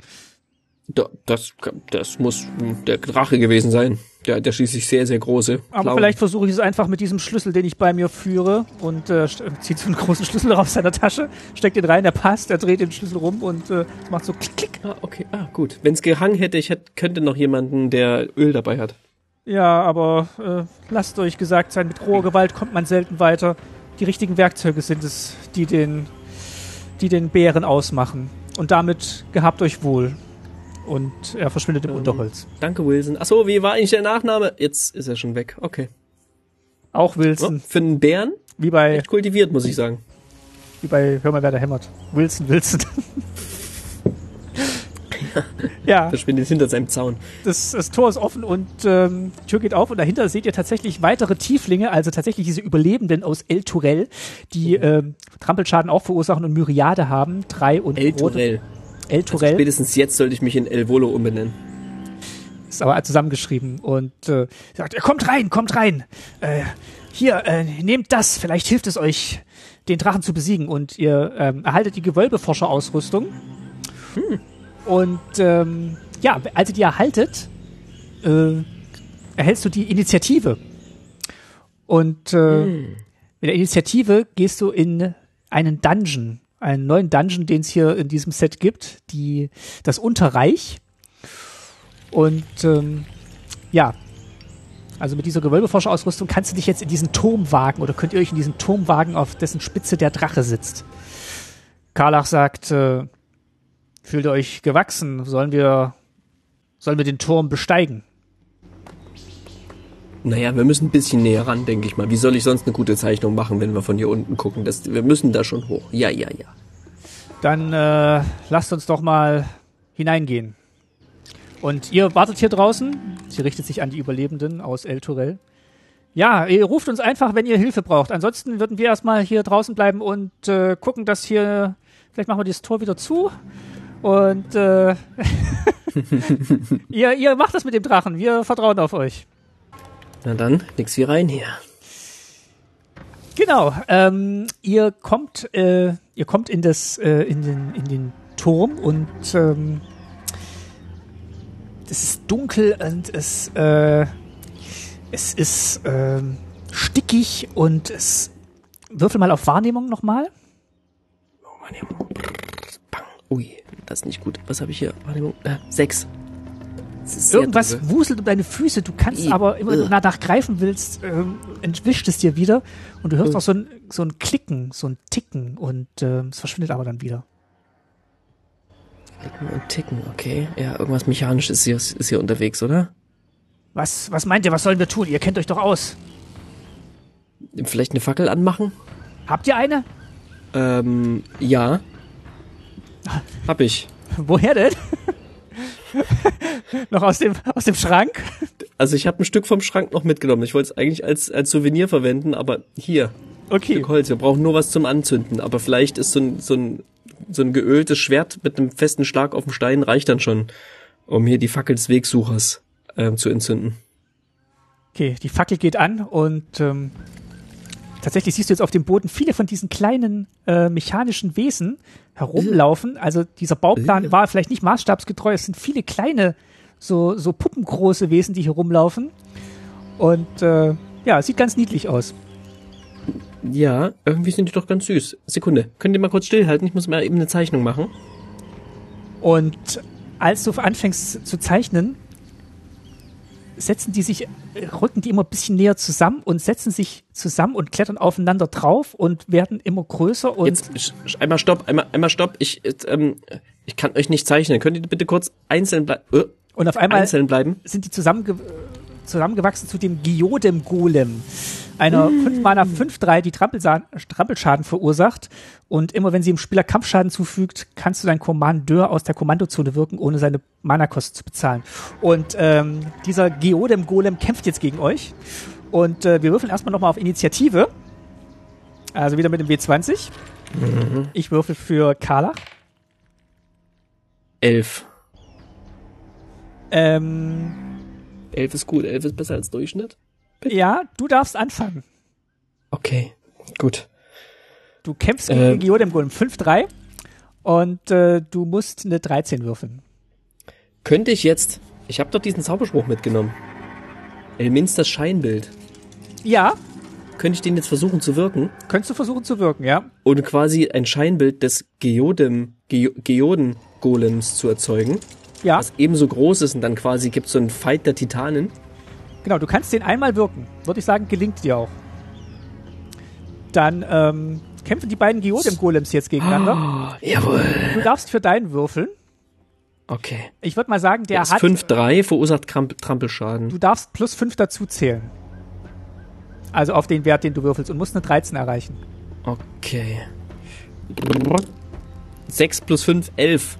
Da, das, das muss der Drache gewesen sein. Der, der schließlich sehr, sehr große. Aber Klauen. vielleicht versuche ich es einfach mit diesem Schlüssel, den ich bei mir führe und äh, st- zieht so einen großen Schlüssel aus seiner Tasche, steckt den rein, der passt, er dreht den Schlüssel rum und äh, macht so klick, klick. Ah, okay. Ah, gut. Wenn es gehangen hätte, ich hätte, könnte noch jemanden, der Öl dabei hat. Ja, aber äh, lasst euch gesagt sein, mit roher Gewalt kommt man selten weiter. Die richtigen Werkzeuge sind es, die den, die den Bären ausmachen. Und damit gehabt euch wohl. Und er verschwindet im Ähm. Unterholz. Danke, Wilson. Ach so, wie war eigentlich der Nachname? Jetzt ist er schon weg. Okay. Auch Oh, Wilson, für einen Bären wie bei, echt kultiviert, muss ich sagen. wie bei Hör mal, wer da hämmert. Wilson, Wilson. ja, Verschwindet hinter seinem Zaun. das, das Tor ist offen und ähm, die Tür geht auf und dahinter seht ihr tatsächlich weitere Tieflinge, also tatsächlich diese Überlebenden aus El Turel, die ähm, Trampelschaden auch verursachen und Myriade haben. Drei und El Turel. El Also Turel spätestens jetzt sollte ich mich in El Volo umbenennen. ist aber zusammengeschrieben und äh, sagt, kommt rein, kommt rein. Äh, hier, äh, nehmt das, vielleicht hilft es euch, den Drachen zu besiegen. Und ihr ähm, erhaltet die Gewölbeforscher-Ausrüstung. Und ähm, ja, als ihr die erhaltet, äh, erhältst du die Initiative. Und äh, mit der Initiative gehst du in einen Dungeon, einen neuen Dungeon, den es hier in diesem Set gibt, die das Unterreich. Und ähm, ja, also mit dieser Gewölbeforscherausrüstung kannst du dich jetzt in diesen Turm wagen oder könnt ihr euch in diesen Turm wagen, auf dessen Spitze der Drache sitzt. Karlach sagt, äh, fühlt ihr euch gewachsen? Sollen wir, sollen wir den Turm besteigen? Naja, wir müssen ein bisschen näher ran, denke ich mal. Wie soll ich sonst eine gute Zeichnung machen, wenn wir von hier unten gucken? Das, wir müssen da schon hoch. Ja, ja, ja. Dann äh, lasst uns doch mal hineingehen. Und ihr wartet hier draußen. Sie richtet sich an die Überlebenden aus El Turel. Ja, ihr ruft uns einfach, wenn ihr Hilfe braucht. Ansonsten würden wir erstmal hier draußen bleiben und äh, gucken, dass hier. Vielleicht machen wir das Tor wieder zu. Und äh, ihr, ihr macht das mit dem Drachen. Wir vertrauen auf euch. Na dann, nix wie rein hier. Genau. Ähm, ihr kommt, äh, ihr kommt in das, äh, in den, in den Turm und ähm, es ist dunkel und es, äh, es ist ähm, stickig und es würfel mal auf Wahrnehmung nochmal. Wahrnehmung. Bang. Ui, das ist nicht gut. Was habe ich hier? Wahrnehmung. Äh, sechs. Irgendwas dunkel. wuselt um deine Füße. Du kannst I- aber immer, wenn du danach greifen willst, ähm, entwischt es dir wieder und du hörst auch so ein, so ein Klicken, so ein Ticken und ähm, es verschwindet aber dann wieder. Ticken und ticken, okay. Ja, irgendwas Mechanisches ist hier, ist hier unterwegs, oder? Was, was meint ihr, was sollen wir tun? Ihr kennt euch doch aus. Vielleicht eine Fackel anmachen? Habt ihr eine? Ähm, ja. Hab ich. Woher denn? Noch aus dem, aus dem Schrank? Also ich habe ein Stück vom Schrank noch mitgenommen. Ich wollte es eigentlich als, als Souvenir verwenden, aber hier, Okay. Stück Holz. Wir brauchen nur was zum Anzünden. Aber vielleicht ist so ein, so ein, so ein geöltes Schwert mit einem festen Schlag auf dem Stein reicht dann schon, um hier die Fackel des Wegsuchers ähm, zu entzünden. Okay, die Fackel geht an und ähm, tatsächlich siehst du jetzt auf dem Boden viele von diesen kleinen äh, mechanischen Wesen herumlaufen. Also dieser Bauplan Äh. war vielleicht nicht maßstabsgetreu. Es sind viele kleine, so, so puppengroße Wesen, die hier rumlaufen. Und äh, ja, sieht ganz niedlich aus. Ja, irgendwie sind die doch ganz süß. Sekunde, könnt ihr mal kurz stillhalten? Ich muss mal eben eine Zeichnung machen. Und als du anfängst zu zeichnen, setzen die sich, rücken die immer ein bisschen näher zusammen und setzen sich zusammen und klettern aufeinander drauf und werden immer größer und Jetzt einmal stopp, einmal, einmal stopp. Ich, äh, ähm, ich kann euch nicht zeichnen. Könnt ihr bitte kurz einzeln bleiben? Äh, Und auf einmal einzeln bleiben? sind die zusammenge zusammengewachsen zu dem Giodem-Golem. Einer 5 Mana 5-3, die Trampelschaden verursacht. Und immer wenn sie dem Spieler Kampfschaden zufügt, kannst du deinen Kommandeur aus der Kommandozone wirken, ohne seine Mana-Kosten zu bezahlen. Und ähm, dieser Geodem-Golem kämpft jetzt gegen euch. Und äh, wir würfeln erstmal nochmal auf Initiative. Also wieder mit dem W20. Ich würfel für Karlach. Elf. Ähm, Elf ist gut, elf ist besser als Durchschnitt. Ja, du darfst anfangen. Okay, gut. Du kämpfst gegen Äh, den Geodem Golem 5-3 und äh, du musst eine 13 würfeln. Könnte ich jetzt, ich habe doch diesen Zauberspruch mitgenommen. Elminsters Scheinbild. Ja, Könnte ich den jetzt versuchen zu wirken? könntest du versuchen zu wirken, ja. Und quasi ein Scheinbild des Geodem, Ge Geoden-Golems zu erzeugen, Ja, was ebenso groß ist und dann quasi gibt so einen Fight der Titanen. Genau, du kannst den einmal wirken. Würde ich sagen, gelingt dir auch. Dann ähm, kämpfen die beiden Geodem Golems jetzt gegeneinander. Oh, jawohl. Du darfst für deinen würfeln. Okay. Ich würde mal sagen, der hat 5-3, verursacht Kramp Trampelschaden. du darfst plus 5 dazu zählen. Also auf den Wert, den du würfelst und musst eine 13 erreichen. Okay. 6 plus 5, 11.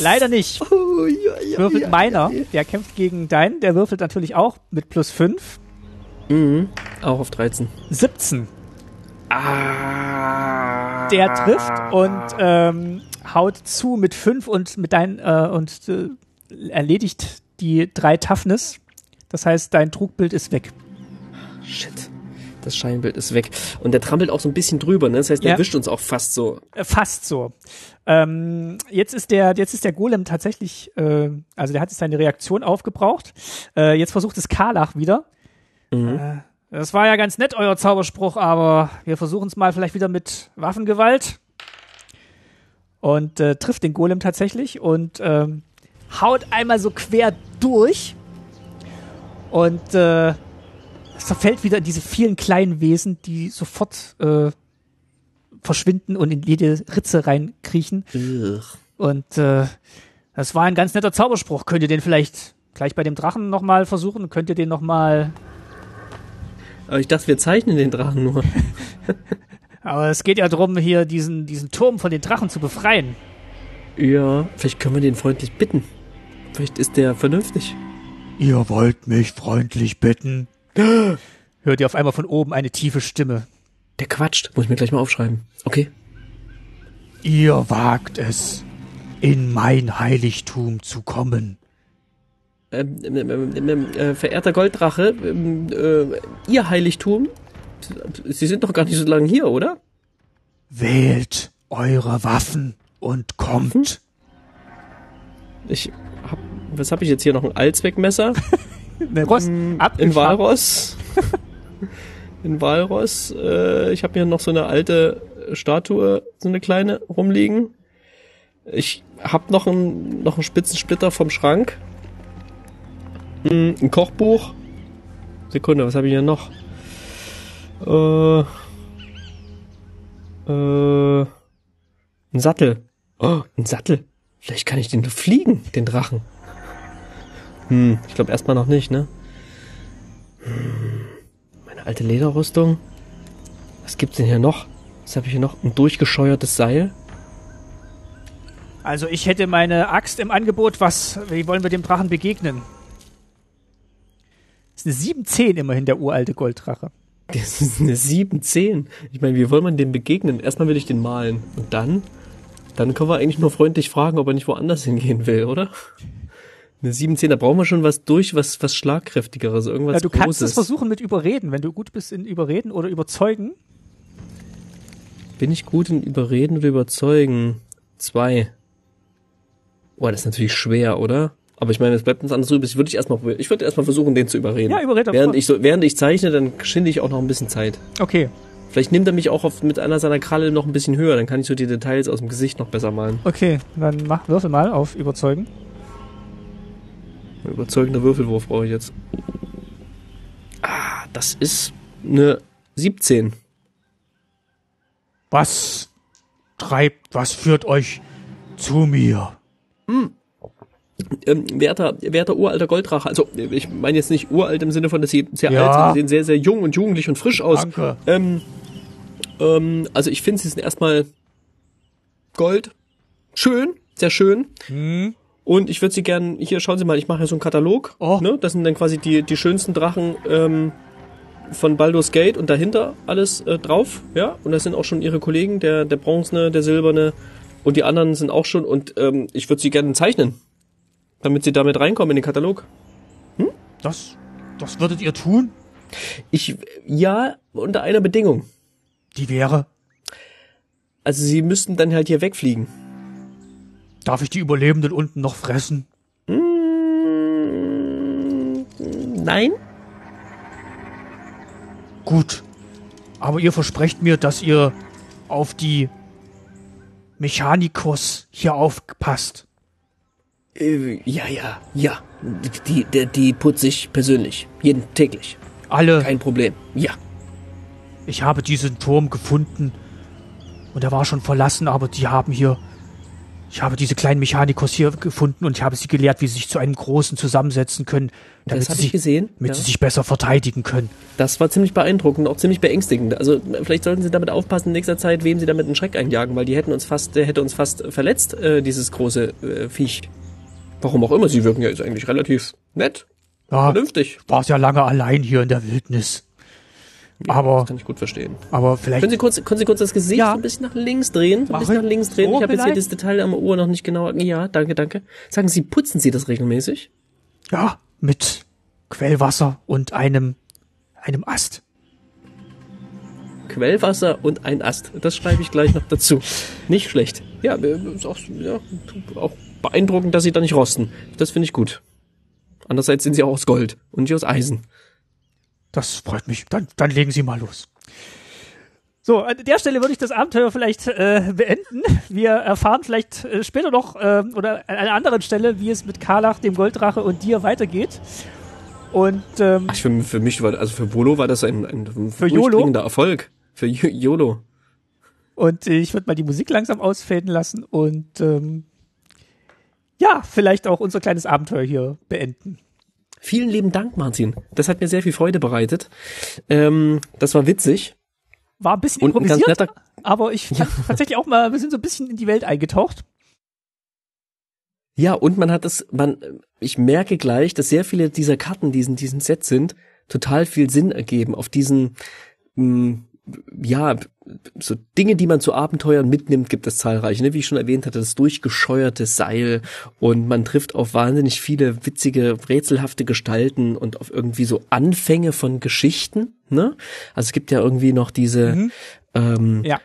Leider nicht. Oh, ja, ja, Würfelt meiner, der kämpft gegen deinen, der würfelt natürlich auch mit plus 5. Mhm. Auch auf 13. 17. Ah. Der trifft und ähm, haut zu mit 5 und mit dein äh, und äh, erledigt die drei Toughness. Das heißt, dein Trugbild ist weg. Shit. Das Scheinbild ist weg. Und der trampelt auch so ein bisschen drüber, ne? Das heißt, der Ja. erwischt uns auch fast so. Äh, fast so. Ähm, jetzt ist der, jetzt ist der Golem tatsächlich, äh, also der hat jetzt seine Reaktion aufgebraucht. Äh, jetzt versucht es Karlach wieder. Äh, das war ja ganz nett, euer Zauberspruch, aber wir versuchen es mal vielleicht wieder mit Waffengewalt. Und äh, trifft den Golem tatsächlich und ähm, haut einmal so quer durch. Und äh, es verfällt wieder in diese vielen kleinen Wesen, die sofort äh, verschwinden und in jede Ritze reinkriechen. Ugh. Und äh, das war ein ganz netter Zauberspruch. Könnt ihr den vielleicht gleich bei dem Drachen nochmal versuchen? Könnt ihr den nochmal... Aber ich dachte, wir zeichnen den Drachen nur. Aber es geht ja darum, hier diesen, diesen Turm von den Drachen zu befreien. Ja, vielleicht können wir den freundlich bitten. Vielleicht ist der vernünftig. Ihr wollt mich freundlich bitten. Hört ihr auf einmal von oben eine tiefe Stimme. Der quatscht. Muss ich mir gleich mal aufschreiben. Okay. Ihr wagt es, in mein Heiligtum zu kommen. Ähm, ähm, ähm, ähm, äh, verehrter Golddrache, ähm, äh, Ihr Heiligtum, Sie sind doch gar nicht so lange hier, oder? Wählt eure Waffen und kommt. Ich hab, was habe ich jetzt hier noch? Ein Allzweckmesser? Ne, Rost, In abgefahren. Walross? In Walross. Äh, ich habe hier noch so eine alte Statue, so eine kleine, rumliegen. Ich hab noch einen, noch einen spitzen Splitter vom Schrank. Hm, Ein Kochbuch. Sekunde, was habe ich hier noch? Äh, äh, ein Sattel. Oh, ein Sattel. Vielleicht kann ich den fliegen, den Drachen. Hm, ich glaube erstmal noch nicht, ne? Hm, meine alte Lederrüstung. Was gibt's denn hier noch? Was habe ich hier noch? Ein durchgescheuertes Seil. Also ich hätte meine Axt im Angebot. Was, wie wollen wir dem Drachen begegnen? Das ist eine 710 immerhin, der uralte Golddrache. Das ist eine 710. Ich meine, wie soll man dem begegnen? Erstmal will ich den malen. Und dann? Dann können wir eigentlich nur freundlich fragen, ob er nicht woanders hingehen will, oder? Eine 17, da brauchen wir schon was durch, was, was schlagkräftigeres, irgendwas Ja, du Großes. kannst es versuchen mit Überreden, wenn du gut bist in Überreden oder Überzeugen. Bin ich gut in Überreden oder Überzeugen? Zwei. Boah, das ist natürlich schwer, oder? Aber ich meine, es bleibt uns anderes übrig. Ich würde ich erstmal, ich würde erstmal versuchen, den zu überreden. Ja, überred auf- während ich so, während ich zeichne, dann schinde ich auch noch ein bisschen Zeit. Okay, Vielleicht nimmt er mich auch auf, mit einer seiner Kralle noch ein bisschen höher, dann kann ich so die Details aus dem Gesicht noch besser malen. okay, dann mach Würfel mal auf Überzeugen. Überzeugender Würfelwurf brauche ich jetzt. Ah, das ist eine 17. Was treibt, was führt euch zu mir? Ähm, werter, werter uralter Golddrache, also ich meine jetzt nicht uralt im Sinne von, dass sie sehr Ja. alt sind, sie sehen sehr, sehr jung und jugendlich und frisch aus. Danke. Ähm, ähm, also ich finde, sie sind erstmal Gold. Schön, sehr schön. Hm. Und ich würde sie gern, hier schauen Sie mal, ich mache ja so einen Katalog. Oh. Ne? Das sind dann quasi die, die schönsten Drachen ähm, von Baldur's Gate und dahinter alles äh, drauf. Ja, und das sind auch schon ihre Kollegen, der, der bronzene, der silberne und die anderen sind auch schon. Und ähm, ich würde sie gerne zeichnen, damit sie damit reinkommen in den Katalog. Das, das würdet ihr tun? Ich, ja, unter einer Bedingung. Die wäre, Also sie müssten dann halt hier wegfliegen. Darf ich die Überlebenden unten noch fressen? Nein? Gut. Aber ihr versprecht mir, dass ihr auf die Mechanikos hier aufpasst. Äh, ja, ja, ja. Die, die, die putze ich persönlich. Jeden täglich. Alle. Kein Problem. Ja. Ich habe diesen Turm gefunden und er war schon verlassen, aber die haben hier. Ich habe diese kleinen Mechanikos hier gefunden und ich habe sie gelehrt, wie sie sich zu einem großen zusammensetzen können, damit, sie, ich gesehen. damit Ja. sie sich besser verteidigen können. Das war ziemlich beeindruckend, auch ziemlich beängstigend. Also vielleicht sollten Sie damit aufpassen in nächster Zeit, wem Sie damit einen Schreck einjagen, weil die hätten uns fast, der hätte uns fast verletzt, äh, dieses große äh, Viech. Warum auch immer, Sie wirken ja jetzt eigentlich relativ nett, Ja, vernünftig. war ja lange allein hier in der Wildnis. Aber, Das kann ich gut verstehen. aber vielleicht. Können Sie kurz, können Sie kurz das Gesicht Ja. ein bisschen nach links drehen? Ein bisschen ich. nach links drehen. So ich habe jetzt hier das Detail am Ohr noch nicht genau. Ja, danke, danke. Sagen Sie, putzen Sie das regelmäßig? Ja, mit Quellwasser und einem, einem Ast. Quellwasser und ein Ast. Das schreibe ich gleich noch dazu. Nicht schlecht. Ja, ist auch, ja, auch beeindruckend, dass sie da nicht rosten. Das finde ich gut. Andererseits sind sie auch aus Gold und nicht aus Eisen. Das freut mich. Dann, dann legen Sie mal los. So, an der Stelle würde ich das Abenteuer vielleicht äh, beenden. Wir erfahren vielleicht äh, später noch äh, oder an einer anderen Stelle, wie es mit Karlach, dem Golddrache und dir weitergeht. Und ähm, Ach, für, für mich war, also für Volo war das ein, ein Für YOLO? Erfolg. Für YOLO. Und ich würde mal die Musik langsam ausfaden lassen und ähm, ja, vielleicht auch unser kleines Abenteuer hier beenden. Vielen lieben Dank, Martin. Das hat mir sehr viel Freude bereitet. Ähm, das war witzig. War ein bisschen Und ein improvisiert, netter- aber ich fand tatsächlich auch mal, wir sind so ein bisschen in die Welt eingetaucht. Ja, und man hat es, man, ich merke gleich, dass sehr viele dieser Karten, die in diesem Set sind, total viel Sinn ergeben auf diesen, mh, ja, so Dinge, die man zu Abenteuern mitnimmt, gibt es zahlreiche, ne? wie ich schon erwähnt hatte, das durchgescheuerte Seil und man trifft auf wahnsinnig viele witzige, rätselhafte Gestalten und auf irgendwie so Anfänge von Geschichten, ne? Also es gibt ja irgendwie noch diese, ähm, Ja.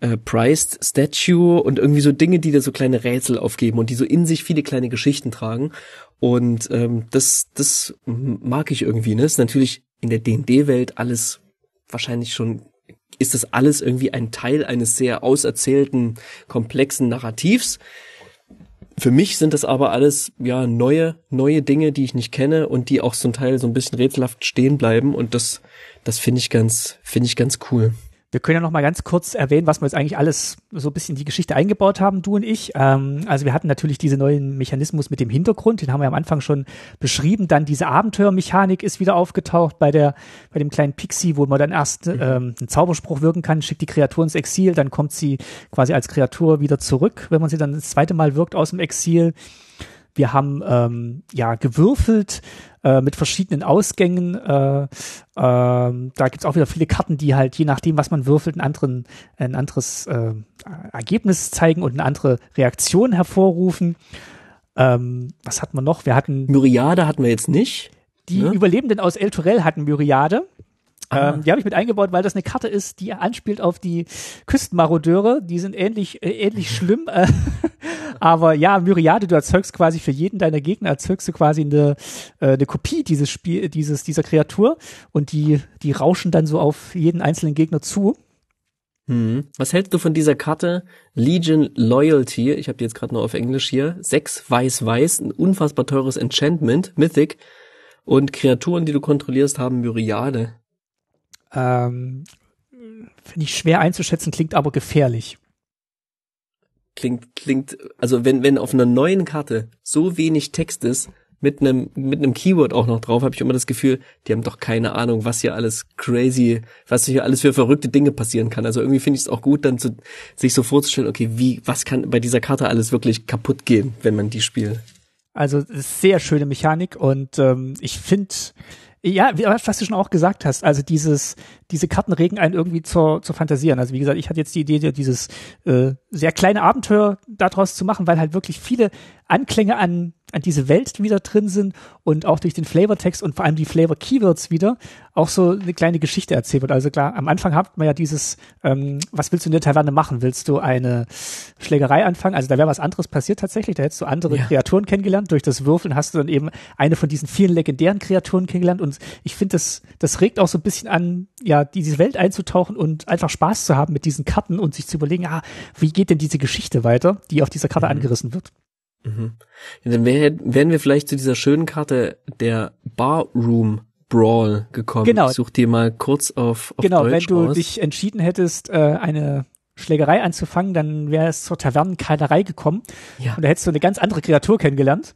äh, Priced Statue und irgendwie so Dinge, die da so kleine Rätsel aufgeben und die so in sich viele kleine Geschichten tragen. Und ähm, das, das mag ich irgendwie. Ne? Das ist natürlich in der D&D-Welt alles wahrscheinlich schon ist das alles irgendwie ein Teil eines sehr auserzählten, komplexen Narrativs. Für mich sind das aber alles ja neue neue Dinge, die ich nicht kenne und die auch zum Teil so ein bisschen rätselhaft stehen bleiben und das das finde ich ganz finde ich ganz cool. Wir können ja noch mal ganz kurz erwähnen, was wir jetzt eigentlich alles so ein bisschen in die Geschichte eingebaut haben, du und ich. Ähm, also wir hatten natürlich diesen neuen Mechanismus mit dem Hintergrund, den haben wir am Anfang schon beschrieben. Dann diese Abenteuermechanik ist wieder aufgetaucht bei der, bei dem kleinen Pixie, wo man dann erst ähm, einen Zauberspruch wirken kann, schickt die Kreatur ins Exil, dann kommt sie quasi als Kreatur wieder zurück, wenn man sie dann das zweite Mal wirkt aus dem Exil. Wir haben ähm, ja gewürfelt äh, mit verschiedenen Ausgängen. Äh, ähm, da gibt's auch wieder viele Karten, die halt je nachdem, was man würfelt, einen anderen, ein anderes äh, Ergebnis zeigen und eine andere Reaktion hervorrufen. Ähm, was hatten wir noch? Wir hatten Myriade hatten wir jetzt nicht. die ne? Überlebenden aus El Torel hatten Myriade. Ah. Ähm, die habe ich mit eingebaut, weil das eine Karte ist, die anspielt auf die Küstenmarodeure. Die sind ähnlich, äh, ähnlich schlimm. Äh, aber ja, Myriade, du erzeugst quasi für jeden deiner Gegner, erzeugst du quasi eine, äh, eine Kopie dieses Spiel, dieses, dieser Kreatur. Und die, die rauschen dann so auf jeden einzelnen Gegner zu. Hm. Was hältst du von dieser Karte Legion Loyalty? Ich habe die jetzt gerade nur auf Englisch hier. Sechs weiß-weiß, ein unfassbar teures Enchantment, Mythic. Und Kreaturen, die du kontrollierst, haben Myriade. Ähm, Finde ich schwer einzuschätzen, klingt aber gefährlich. Klingt, klingt, also wenn, wenn auf einer neuen Karte so wenig Text ist, mit einem, mit einem Keyword auch noch drauf, habe ich immer das Gefühl, die haben doch keine Ahnung, was hier alles crazy, was hier alles für verrückte Dinge passieren kann. Also irgendwie finde ich es auch gut, dann zu, sich so vorzustellen, okay, wie, was kann bei dieser Karte alles wirklich kaputt gehen, wenn man die spielt. Also sehr schöne Mechanik und ähm, ich finde, ja, was du schon auch gesagt hast, also dieses, diese Karten regen einen irgendwie zur, zur Fantasieren. Also wie gesagt, ich hatte jetzt die Idee, dieses äh, sehr kleine Abenteuer daraus zu machen, weil halt wirklich viele Anklänge an, an diese Welt wieder drin sind und auch durch den Flavortext und vor allem die Flavor-Keywords wieder auch so eine kleine Geschichte erzählt wird. Also klar, am Anfang hat man ja dieses, ähm, was willst du in der Taverne machen? Willst du eine Schlägerei anfangen? Also da wäre was anderes passiert tatsächlich. Da hättest du andere Ja. Kreaturen kennengelernt. Durch das Würfeln hast du dann eben eine von diesen vielen legendären Kreaturen kennengelernt. Und ich finde, das, das regt auch so ein bisschen an, ja, diese Welt einzutauchen und einfach Spaß zu haben mit diesen Karten und sich zu überlegen, ah, wie geht denn diese Geschichte weiter, die auf dieser Mhm. Karte angerissen wird. Ja, dann wär, wären wir vielleicht zu dieser schönen Karte der Barroom Brawl gekommen. Genau. Ich such die mal kurz auf, auf genau, wenn Deutsch du raus. dich entschieden hättest, äh, eine Schlägerei anzufangen, dann wäre es zur Tavernenkeilerei gekommen. Ja. Und da hättest du eine ganz andere Kreatur kennengelernt.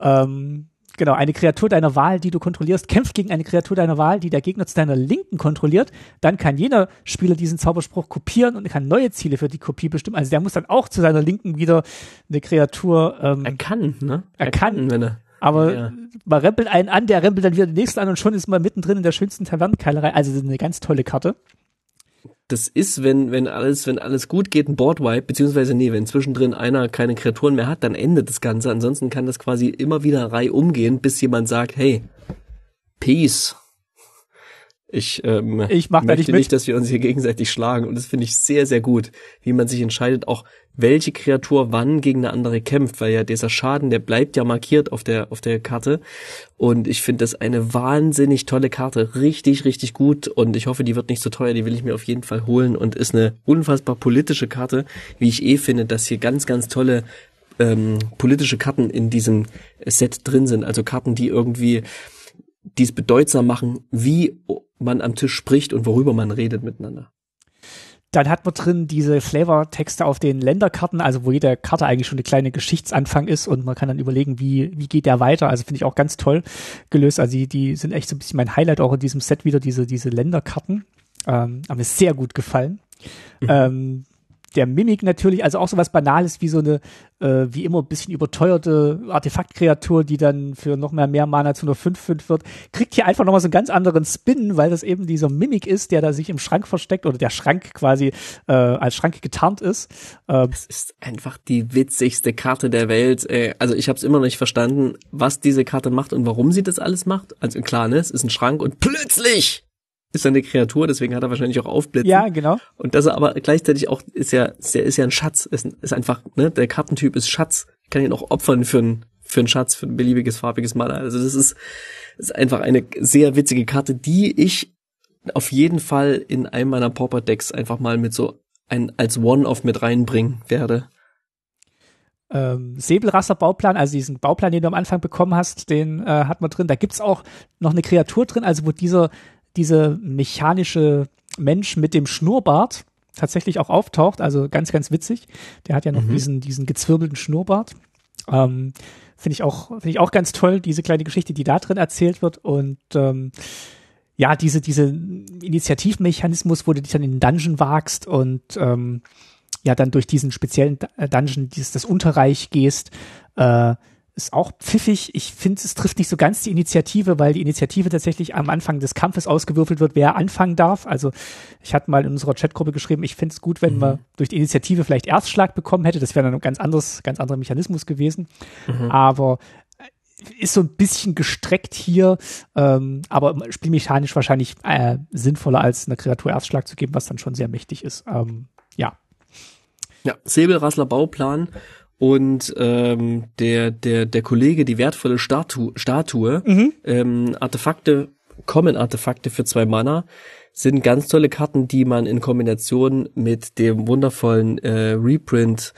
Ähm, genau, eine Kreatur deiner Wahl, die du kontrollierst, kämpft gegen eine Kreatur deiner Wahl, die der Gegner zu deiner Linken kontrolliert. Dann kann jeder Spieler diesen Zauberspruch kopieren und kann neue Ziele für die Kopie bestimmen. Also der muss dann auch zu seiner Linken wieder eine Kreatur ähm, er kann, ne? Er kann. wenn er. aber Ja. man rempelt einen an, der rempelt dann wieder den nächsten an und schon ist man mittendrin in der schönsten Tavernenkeilerei. Also das ist eine ganz tolle Karte. Das ist, wenn, wenn alles, wenn alles gut geht, ein Boardwipe, beziehungsweise nee, wenn zwischendrin einer keine Kreaturen mehr hat, dann endet das Ganze. Ansonsten kann das quasi immer wieder Reihe umgehen, bis jemand sagt, hey, Peace. Ich, ähm, Ich mach da möchte nicht mit. nicht, dass wir uns hier gegenseitig schlagen. Und das finde ich sehr, sehr gut, wie man sich entscheidet, auch welche Kreatur wann gegen eine andere kämpft, weil ja dieser Schaden, der bleibt ja markiert auf der, auf der Karte. Und ich finde das eine wahnsinnig tolle Karte. Richtig, richtig gut. Und ich hoffe, die wird nicht so teuer. Die will ich mir auf jeden Fall holen und ist eine unfassbar politische Karte, wie ich eh finde, dass hier ganz, ganz tolle ähm, politische Karten in diesem Set drin sind. Also Karten, die irgendwie dies bedeutsam machen, wie man am Tisch spricht und worüber man redet miteinander. Dann hat man drin diese Flavor-Texte auf den Länderkarten, also wo jede Karte eigentlich schon eine kleine Geschichtsanfang ist und man kann dann überlegen, wie, wie geht der weiter. Also finde ich auch ganz toll gelöst. Also die, die sind echt so ein bisschen mein Highlight auch in diesem Set wieder, diese, diese Länderkarten. Ähm, haben mir sehr gut gefallen. Ähm, der Mimik natürlich, also auch so was Banales wie so eine, äh, wie immer ein bisschen überteuerte Artefaktkreatur, die dann für noch mehr mehr Mana zu einer 5-5 wird, kriegt hier einfach nochmal so einen ganz anderen Spin, weil das eben dieser Mimik ist, der da sich im Schrank versteckt oder der Schrank quasi äh, als Schrank getarnt ist. Ähm, Es ist einfach die witzigste Karte der Welt. Äh, Also ich habe es immer noch nicht verstanden, was diese Karte macht und warum sie das alles macht. Also klar, ne, es ist ein Schrank und plötzlich ist er eine Kreatur, deswegen hat er wahrscheinlich auch Aufblitzen. ja, genau. Und dass er aber gleichzeitig auch ist ja, ist ja, ist ja ein Schatz, ist, ist einfach, ne, der Kartentyp ist Schatz. Ich kann ihn auch opfern für einen für einen Schatz, für ein beliebiges farbiges Mana. Also das ist, das ist einfach eine sehr witzige Karte, die ich auf jeden Fall in einem meiner Pauper Decks einfach mal mit so ein als One-Off mit reinbringen werde. ähm, Säbelrasser-Bauplan, also diesen Bauplan, den du am Anfang bekommen hast, den äh, hat man drin. Da gibt's auch noch eine Kreatur drin, also wo dieser, diese mechanische Mensch mit dem Schnurrbart tatsächlich auch auftaucht, also ganz, ganz witzig. Der hat ja noch Mhm. diesen, diesen gezwirbelten Schnurrbart. Ähm, Finde ich auch, finde ich auch ganz toll, diese kleine Geschichte, die da drin erzählt wird und ähm, ja, diese, diese Initiativmechanismus, wo du dich dann in den Dungeon wagst und ähm, ja, dann durch diesen speziellen Dungeon, dieses, das Unterreich gehst, äh, ist auch pfiffig. Ich finde, es trifft nicht so ganz die Initiative, weil die Initiative tatsächlich am Anfang des Kampfes ausgewürfelt wird, wer anfangen darf. Also ich hatte mal in unserer Chatgruppe geschrieben, ich finde es gut, wenn mhm. man durch die Initiative vielleicht Erstschlag bekommen hätte. Das wäre dann ein ganz anderes, ganz anderer Mechanismus gewesen. Mhm. Aber äh, ist so ein bisschen gestreckt hier, ähm, aber spielmechanisch wahrscheinlich äh, sinnvoller als eine Kreatur Erstschlag zu geben, was dann schon sehr mächtig ist. Ähm, ja. Ja, Säbelrassler Bauplan und ähm, der der der Kollege die wertvolle Statue Statue mhm. ähm, Artefakte kommen Artefakte für zwei Mana sind ganz tolle Karten, die man in Kombination mit dem wundervollen äh, Reprint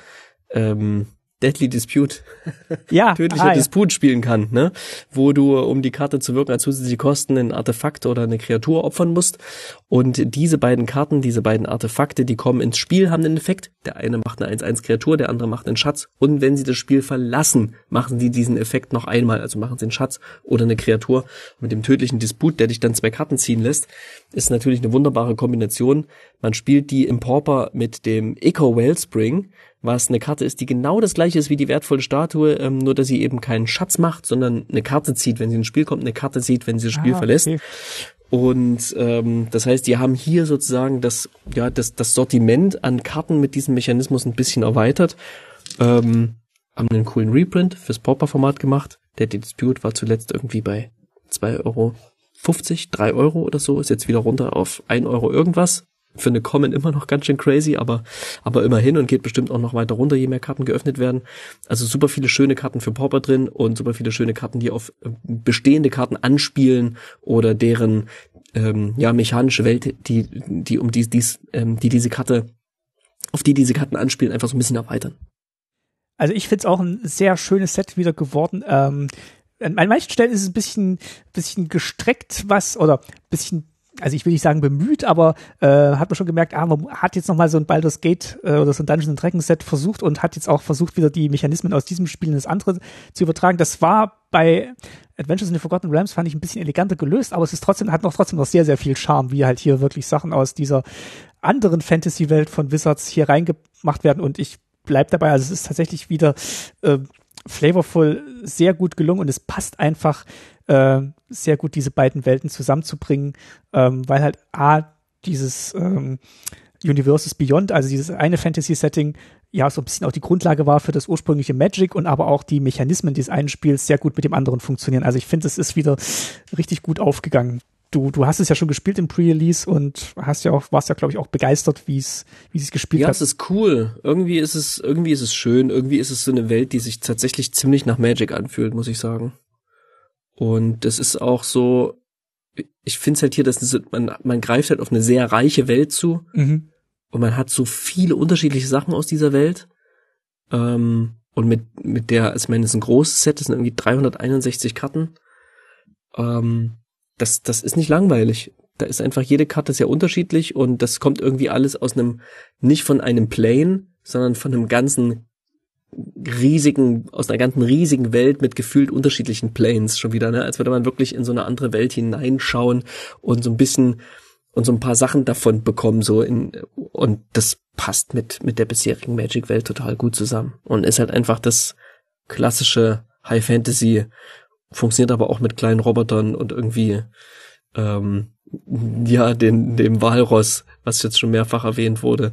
ähm, Deadly Dispute, ja, tödlicher ah, Disput ja. spielen kann, ne? Wo du, um die Karte zu wirken, als zusätzliche Kosten ein Artefakt oder eine Kreatur opfern musst. Und diese beiden Karten, diese beiden Artefakte, die kommen ins Spiel, haben einen Effekt. Der eine macht eine 1-1 Kreatur, der andere macht einen Schatz. Und wenn sie das Spiel verlassen, machen sie diesen Effekt noch einmal. Also machen sie einen Schatz oder eine Kreatur. Und mit dem tödlichen Disput, der dich dann zwei Karten ziehen lässt, ist natürlich eine wunderbare Kombination. Man spielt die im Pauper mit dem Echo Wellspring was eine Karte ist, die genau das gleiche ist wie die wertvolle Statue, ähm, nur dass sie eben keinen Schatz macht, sondern eine Karte zieht, wenn sie ins Spiel kommt, eine Karte zieht, wenn sie das Spiel ah, verlässt. Okay. Und ähm, das heißt, die haben hier sozusagen das, ja, das, das Sortiment an Karten mit diesem Mechanismus ein bisschen erweitert. Ähm, haben einen coolen Reprint fürs Pauper-Format gemacht. Der Dispute war zuletzt irgendwie bei 2,50 Euro, 3 Euro oder so, ist jetzt wieder runter auf 1 Euro irgendwas für Common immer noch ganz schön crazy, aber, aber immerhin und geht bestimmt auch noch weiter runter, je mehr Karten geöffnet werden. Also super viele schöne Karten für Pauper drin und super viele schöne Karten, die auf äh, bestehende Karten anspielen oder deren ähm, ja mechanische Welt, die die um die dies ähm, die diese Karte auf die diese Karten anspielen, einfach so ein bisschen erweitern. Also ich finde es auch ein sehr schönes Set wieder geworden. Ähm, an manchen Stellen ist es ein bisschen, bisschen gestreckt, was, oder bisschen also ich will nicht sagen bemüht, aber äh, hat man schon gemerkt, ah, man hat jetzt nochmal so ein Baldur's Gate äh, oder so ein Dungeons Dragons Set versucht und hat jetzt auch versucht, wieder die Mechanismen aus diesem Spiel in das andere zu übertragen. Das war bei Adventures in the Forgotten Realms fand ich ein bisschen eleganter gelöst, aber es ist trotzdem, hat noch trotzdem noch sehr, sehr viel Charme, wie halt hier wirklich Sachen aus dieser anderen Fantasy-Welt von Wizards hier reingemacht werden und ich bleib dabei, also es ist tatsächlich wieder äh, flavorful sehr gut gelungen und es passt einfach äh, sehr gut, diese beiden Welten zusammenzubringen, ähm, weil halt A, dieses ähm, Universes Beyond, also dieses eine Fantasy-Setting, ja, so ein bisschen auch die Grundlage war für das ursprüngliche Magic und aber auch die Mechanismen dieses einen Spiels sehr gut mit dem anderen funktionieren. Also ich finde, es ist wieder richtig gut aufgegangen. Du, du hast es ja schon gespielt im Pre-Release und hast ja auch, warst ja, glaube ich, auch begeistert, wie es, wie es gespielt ja, hat. Ja, es ist cool. Irgendwie ist es, irgendwie ist es schön. Irgendwie ist es so eine Welt, die sich tatsächlich ziemlich nach Magic anfühlt, muss ich sagen. Und das ist auch so, ich finde es halt hier, dass man, man greift halt auf eine sehr reiche Welt zu mhm. und man hat so viele unterschiedliche Sachen aus dieser Welt. Ähm, und mit, mit der, also ich meine, das ist ein großes Set, das sind irgendwie 361 Karten. Ähm, das, das ist nicht langweilig. Da ist einfach jede Karte sehr unterschiedlich und das kommt irgendwie alles aus einem, nicht von einem Plane, sondern von einem ganzen riesigen, aus einer ganzen riesigen Welt mit gefühlt unterschiedlichen Planes schon wieder, ne? Als würde man wirklich in so eine andere Welt hineinschauen und so ein bisschen und so ein paar Sachen davon bekommen, so in, und das passt mit, mit der bisherigen Magic-Welt total gut zusammen und ist halt einfach das klassische High Fantasy, funktioniert aber auch mit kleinen Robotern und irgendwie, ähm, ja, den, dem Walross, was jetzt schon mehrfach erwähnt wurde,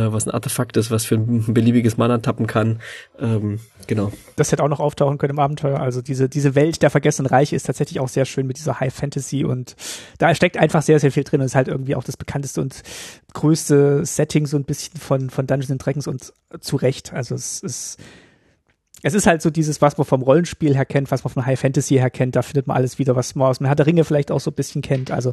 was ein Artefakt ist, was für ein beliebiges Mana tappen kann. Ähm, genau. Das hätte auch noch auftauchen können im Abenteuer. Also diese, diese Welt der vergessenen Reiche ist tatsächlich auch sehr schön mit dieser High Fantasy und da steckt einfach sehr, sehr viel drin und ist halt irgendwie auch das bekannteste und größte Setting so ein bisschen von, von Dungeons Dragons und zu Recht. Also es ist es ist halt so dieses, was man vom Rollenspiel her kennt, was man von High Fantasy her kennt, da findet man alles wieder, was man aus dem Herr der Ringe vielleicht auch so ein bisschen kennt. Also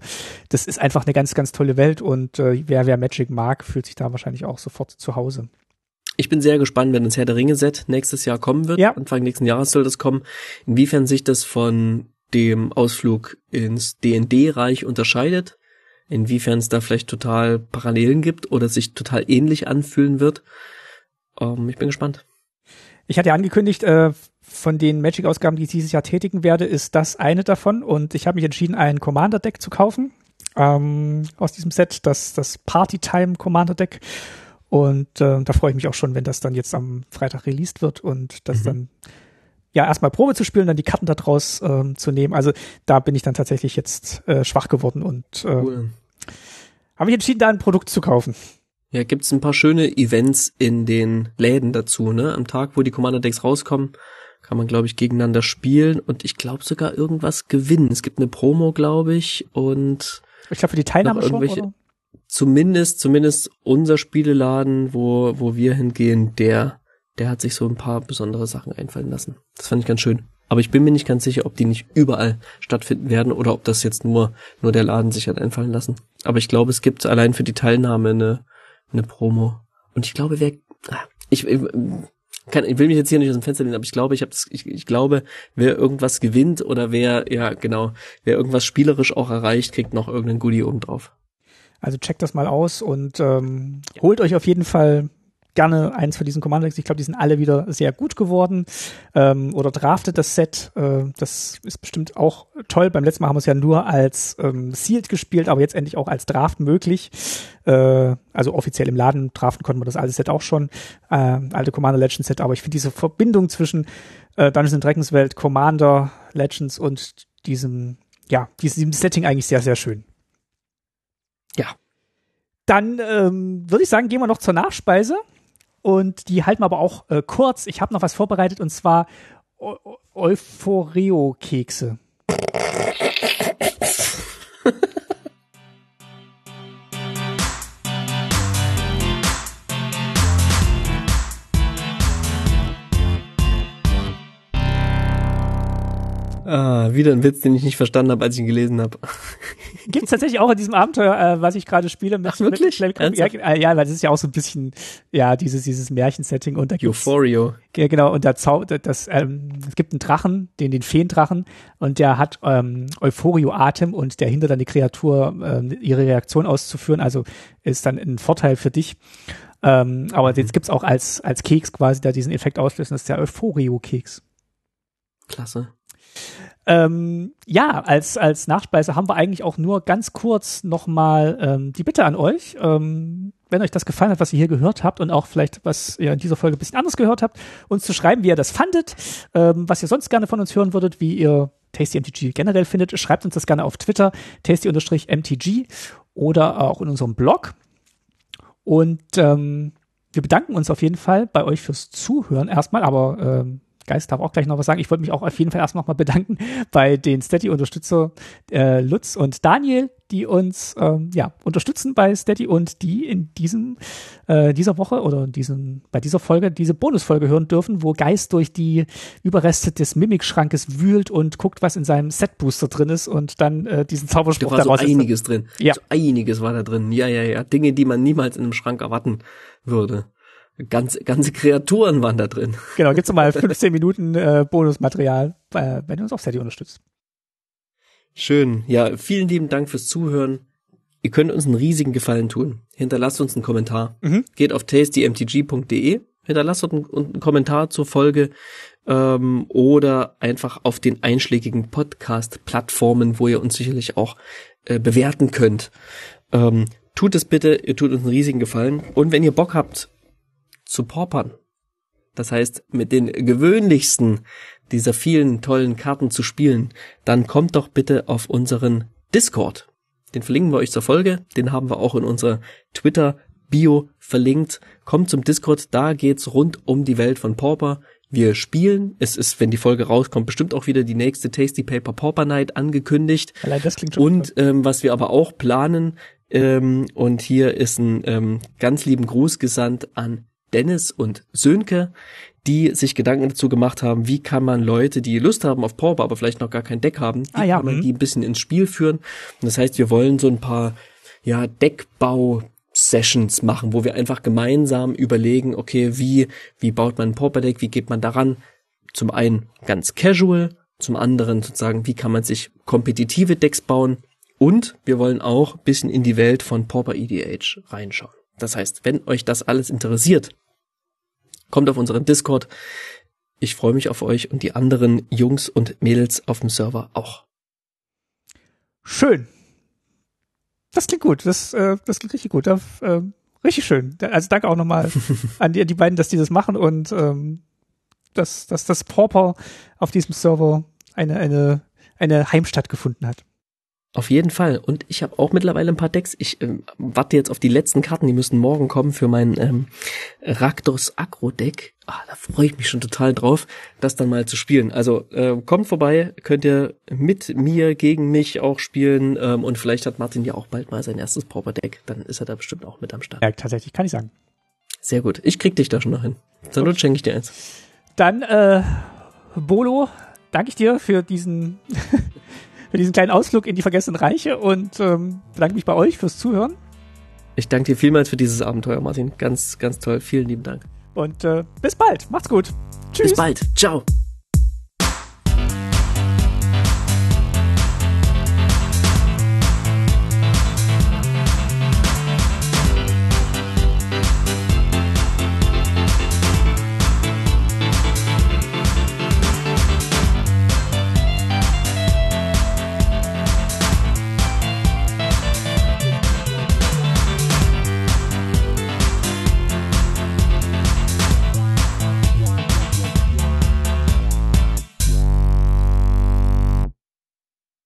das ist einfach eine ganz, ganz tolle Welt und äh, wer, wer Magic mag, fühlt sich da wahrscheinlich auch sofort zu Hause. Ich bin sehr gespannt, wenn das Herr der Ringe Set nächstes Jahr kommen wird. Ja. Anfang nächsten Jahres soll das kommen. Inwiefern sich das von dem Ausflug ins D&D-Reich unterscheidet. Inwiefern es da vielleicht total Parallelen gibt oder sich total ähnlich anfühlen wird. Ähm, ich bin gespannt. Ich hatte ja angekündigt, äh, von den Magic-Ausgaben, die ich dieses Jahr tätigen werde, ist das eine davon. Und ich habe mich entschieden, ein Commander-Deck zu kaufen ähm, aus diesem Set, das, das Party-Time Commander-Deck. Und äh, da freue ich mich auch schon, wenn das dann jetzt am Freitag released wird und das mhm. dann ja erstmal Probe zu spielen, dann die Karten daraus ähm, zu nehmen. Also da bin ich dann tatsächlich jetzt äh, schwach geworden und äh, cool. habe ich entschieden, da ein Produkt zu kaufen. Ja, gibt's ein paar schöne Events in den Läden dazu, ne? Am Tag, wo die Commander Decks rauskommen, kann man, glaube ich, gegeneinander spielen und ich glaube sogar irgendwas gewinnen. Es gibt eine Promo, glaube ich, und ich glaube für die Teilnahme schon, oder? Zumindest, zumindest unser Spieleladen, wo, wo wir hingehen, der, der hat sich so ein paar besondere Sachen einfallen lassen. Das fand ich ganz schön. Aber ich bin mir nicht ganz sicher, ob die nicht überall stattfinden werden oder ob das jetzt nur, nur der Laden sich hat einfallen lassen. Aber ich glaube, es gibt allein für die Teilnahme eine, eine Promo. Und ich glaube, wer, ah, ich, ich, kann, ich will mich jetzt hier nicht aus dem Fenster lehnen, aber ich glaube, ich habe ich, ich glaube, wer irgendwas gewinnt oder wer, ja, genau, wer irgendwas spielerisch auch erreicht, kriegt noch irgendeinen Goodie oben drauf. Also checkt das mal aus und ähm, holt euch auf jeden Fall gerne eins von diesen Commander Decks. Ich glaube, die sind alle wieder sehr gut geworden. Ähm, oder draftet das Set. Äh, das ist bestimmt auch toll. Beim letzten Mal haben wir es ja nur als ähm, Sealed gespielt, aber jetzt endlich auch als Draft möglich. Äh, also offiziell im Laden draften konnten wir das alte Set auch schon. Äh, alte Commander Legends Set. Aber ich finde diese Verbindung zwischen äh, Dungeons Dragons Welt, Commander Legends und diesem, ja, diesem Setting eigentlich sehr, sehr schön. Ja. Dann ähm, würde ich sagen, gehen wir noch zur Nachspeise. Und die halten wir aber auch äh, kurz. Ich habe noch was vorbereitet und zwar Euphoreo-Kekse. Ah, wieder ein Witz, den ich nicht verstanden habe, als ich ihn gelesen habe. Gibt es tatsächlich auch in diesem Abenteuer, äh, was ich gerade spiele. Mit, Ach, wirklich? Mit ja, ja, weil das ist ja auch so ein bisschen, ja, dieses, dieses Märchensetting. Und da Euphorio. Ja, genau. Und da Zau das, ähm, es gibt einen Drachen, den, den Feendrachen, und der hat ähm, Euphorio-Atem und der hindert dann die Kreatur, ähm, ihre Reaktion auszuführen. Also ist dann ein Vorteil für dich. Ähm, aber mhm. jetzt gibt's auch als, als Keks quasi, der diesen Effekt auslöst. Das ist der Euphorio-Keks. Klasse. Ähm, ja, als, als Nachspeise haben wir eigentlich auch nur ganz kurz nochmal ähm, die Bitte an euch, ähm, wenn euch das gefallen hat, was ihr hier gehört habt und auch vielleicht, was ihr in dieser Folge ein bisschen anders gehört habt, uns zu schreiben, wie ihr das fandet, ähm, was ihr sonst gerne von uns hören würdet, wie ihr Tasty MTG generell findet. Schreibt uns das gerne auf Twitter, tasty-mtg oder auch in unserem Blog. Und ähm, wir bedanken uns auf jeden Fall bei euch fürs Zuhören erstmal, aber ähm, Geist darf auch gleich noch was sagen. Ich wollte mich auch auf jeden Fall erst noch mal bedanken bei den Steady-Unterstützer äh, Lutz und Daniel, die uns ähm, ja unterstützen bei Steady und die in diesem äh, dieser Woche oder diesen bei dieser Folge diese Bonusfolge hören dürfen, wo Geist durch die Überreste des Mimikschrankes wühlt und guckt, was in seinem Set-Booster drin ist und dann äh, diesen Zauberspruch da war daraus so einiges drin. Ja. So einiges war da drin. Ja, ja, ja. Dinge, die man niemals in einem Schrank erwarten würde. Ganze, ganze Kreaturen waren da drin. Genau, gibt's mal 15 Minuten äh, Bonusmaterial, äh, wenn ihr uns auf Steady unterstützt. Schön. Ja, vielen lieben Dank fürs Zuhören. Ihr könnt uns einen riesigen Gefallen tun. Hinterlasst uns einen Kommentar. Mhm. Geht auf tastymtg.de, hinterlasst uns einen, einen, Kommentar zur Folge ähm, oder einfach auf den einschlägigen Podcast-Plattformen, wo ihr uns sicherlich auch äh, bewerten könnt. Ähm, tut es bitte, ihr tut uns einen riesigen Gefallen. Und wenn ihr Bock habt, zu paupern. Das heißt, mit den gewöhnlichsten dieser vielen tollen Karten zu spielen, dann kommt doch bitte auf unseren Discord. Den verlinken wir euch zur Folge, den haben wir auch in unserer Twitter Bio verlinkt. Kommt zum Discord, da geht's rund um die Welt von Pauper. Wir spielen. Es ist, wenn die Folge rauskommt, bestimmt auch wieder die nächste Tasty Paper Pauper Night angekündigt. Allein das klingt schon Und ähm, was wir aber auch planen, ähm, und hier ist ein ähm, ganz lieben Gruß gesandt an Dennis und Sönke, die sich Gedanken dazu gemacht haben, wie kann man Leute, die Lust haben auf Pauper, aber vielleicht noch gar kein Deck haben, wie ah, ja. kann man mhm. die ein bisschen ins Spiel führen. Und das heißt, wir wollen so ein paar ja, Deckbau Sessions machen, wo wir einfach gemeinsam überlegen, okay, wie, wie baut man ein Pauper-Deck, wie geht man daran? Zum einen ganz casual, zum anderen sozusagen, wie kann man sich kompetitive Decks bauen? Und wir wollen auch bisschen in die Welt von Pauper EDH reinschauen. Das heißt, wenn euch das alles interessiert, kommt auf unseren Discord. Ich freue mich auf euch und die anderen Jungs und Mädels auf dem Server auch. Schön. Das klingt gut. Das, äh, das klingt richtig gut. Das, äh, richtig schön. Also danke auch nochmal an die, die beiden, dass die das machen und ähm, dass, dass das Pauper auf diesem Server eine, eine, eine Heimstatt gefunden hat. Auf jeden Fall. Und ich habe auch mittlerweile ein paar Decks. Ich ähm, warte jetzt auf die letzten Karten, die müssen morgen kommen für mein ähm, Raktos Agro Deck. Ah, da freue ich mich schon total drauf, das dann mal zu spielen. Also äh, kommt vorbei, könnt ihr mit mir gegen mich auch spielen ähm, und vielleicht hat Martin ja auch bald mal sein erstes Pauper Deck. Dann ist er da bestimmt auch mit am Start. Ja, tatsächlich, kann ich sagen. Sehr gut. Ich krieg dich da schon noch hin. Zur schenke ich dir eins. Dann, äh, Bolo, danke ich dir für diesen für diesen kleinen Ausflug in die vergessenen Reiche und ähm, bedanke mich bei euch fürs Zuhören. Ich danke dir vielmals für dieses Abenteuer, Martin. Ganz, ganz toll. Vielen lieben Dank. Und äh, bis bald. Macht's gut. Tschüss. Bis bald. Ciao.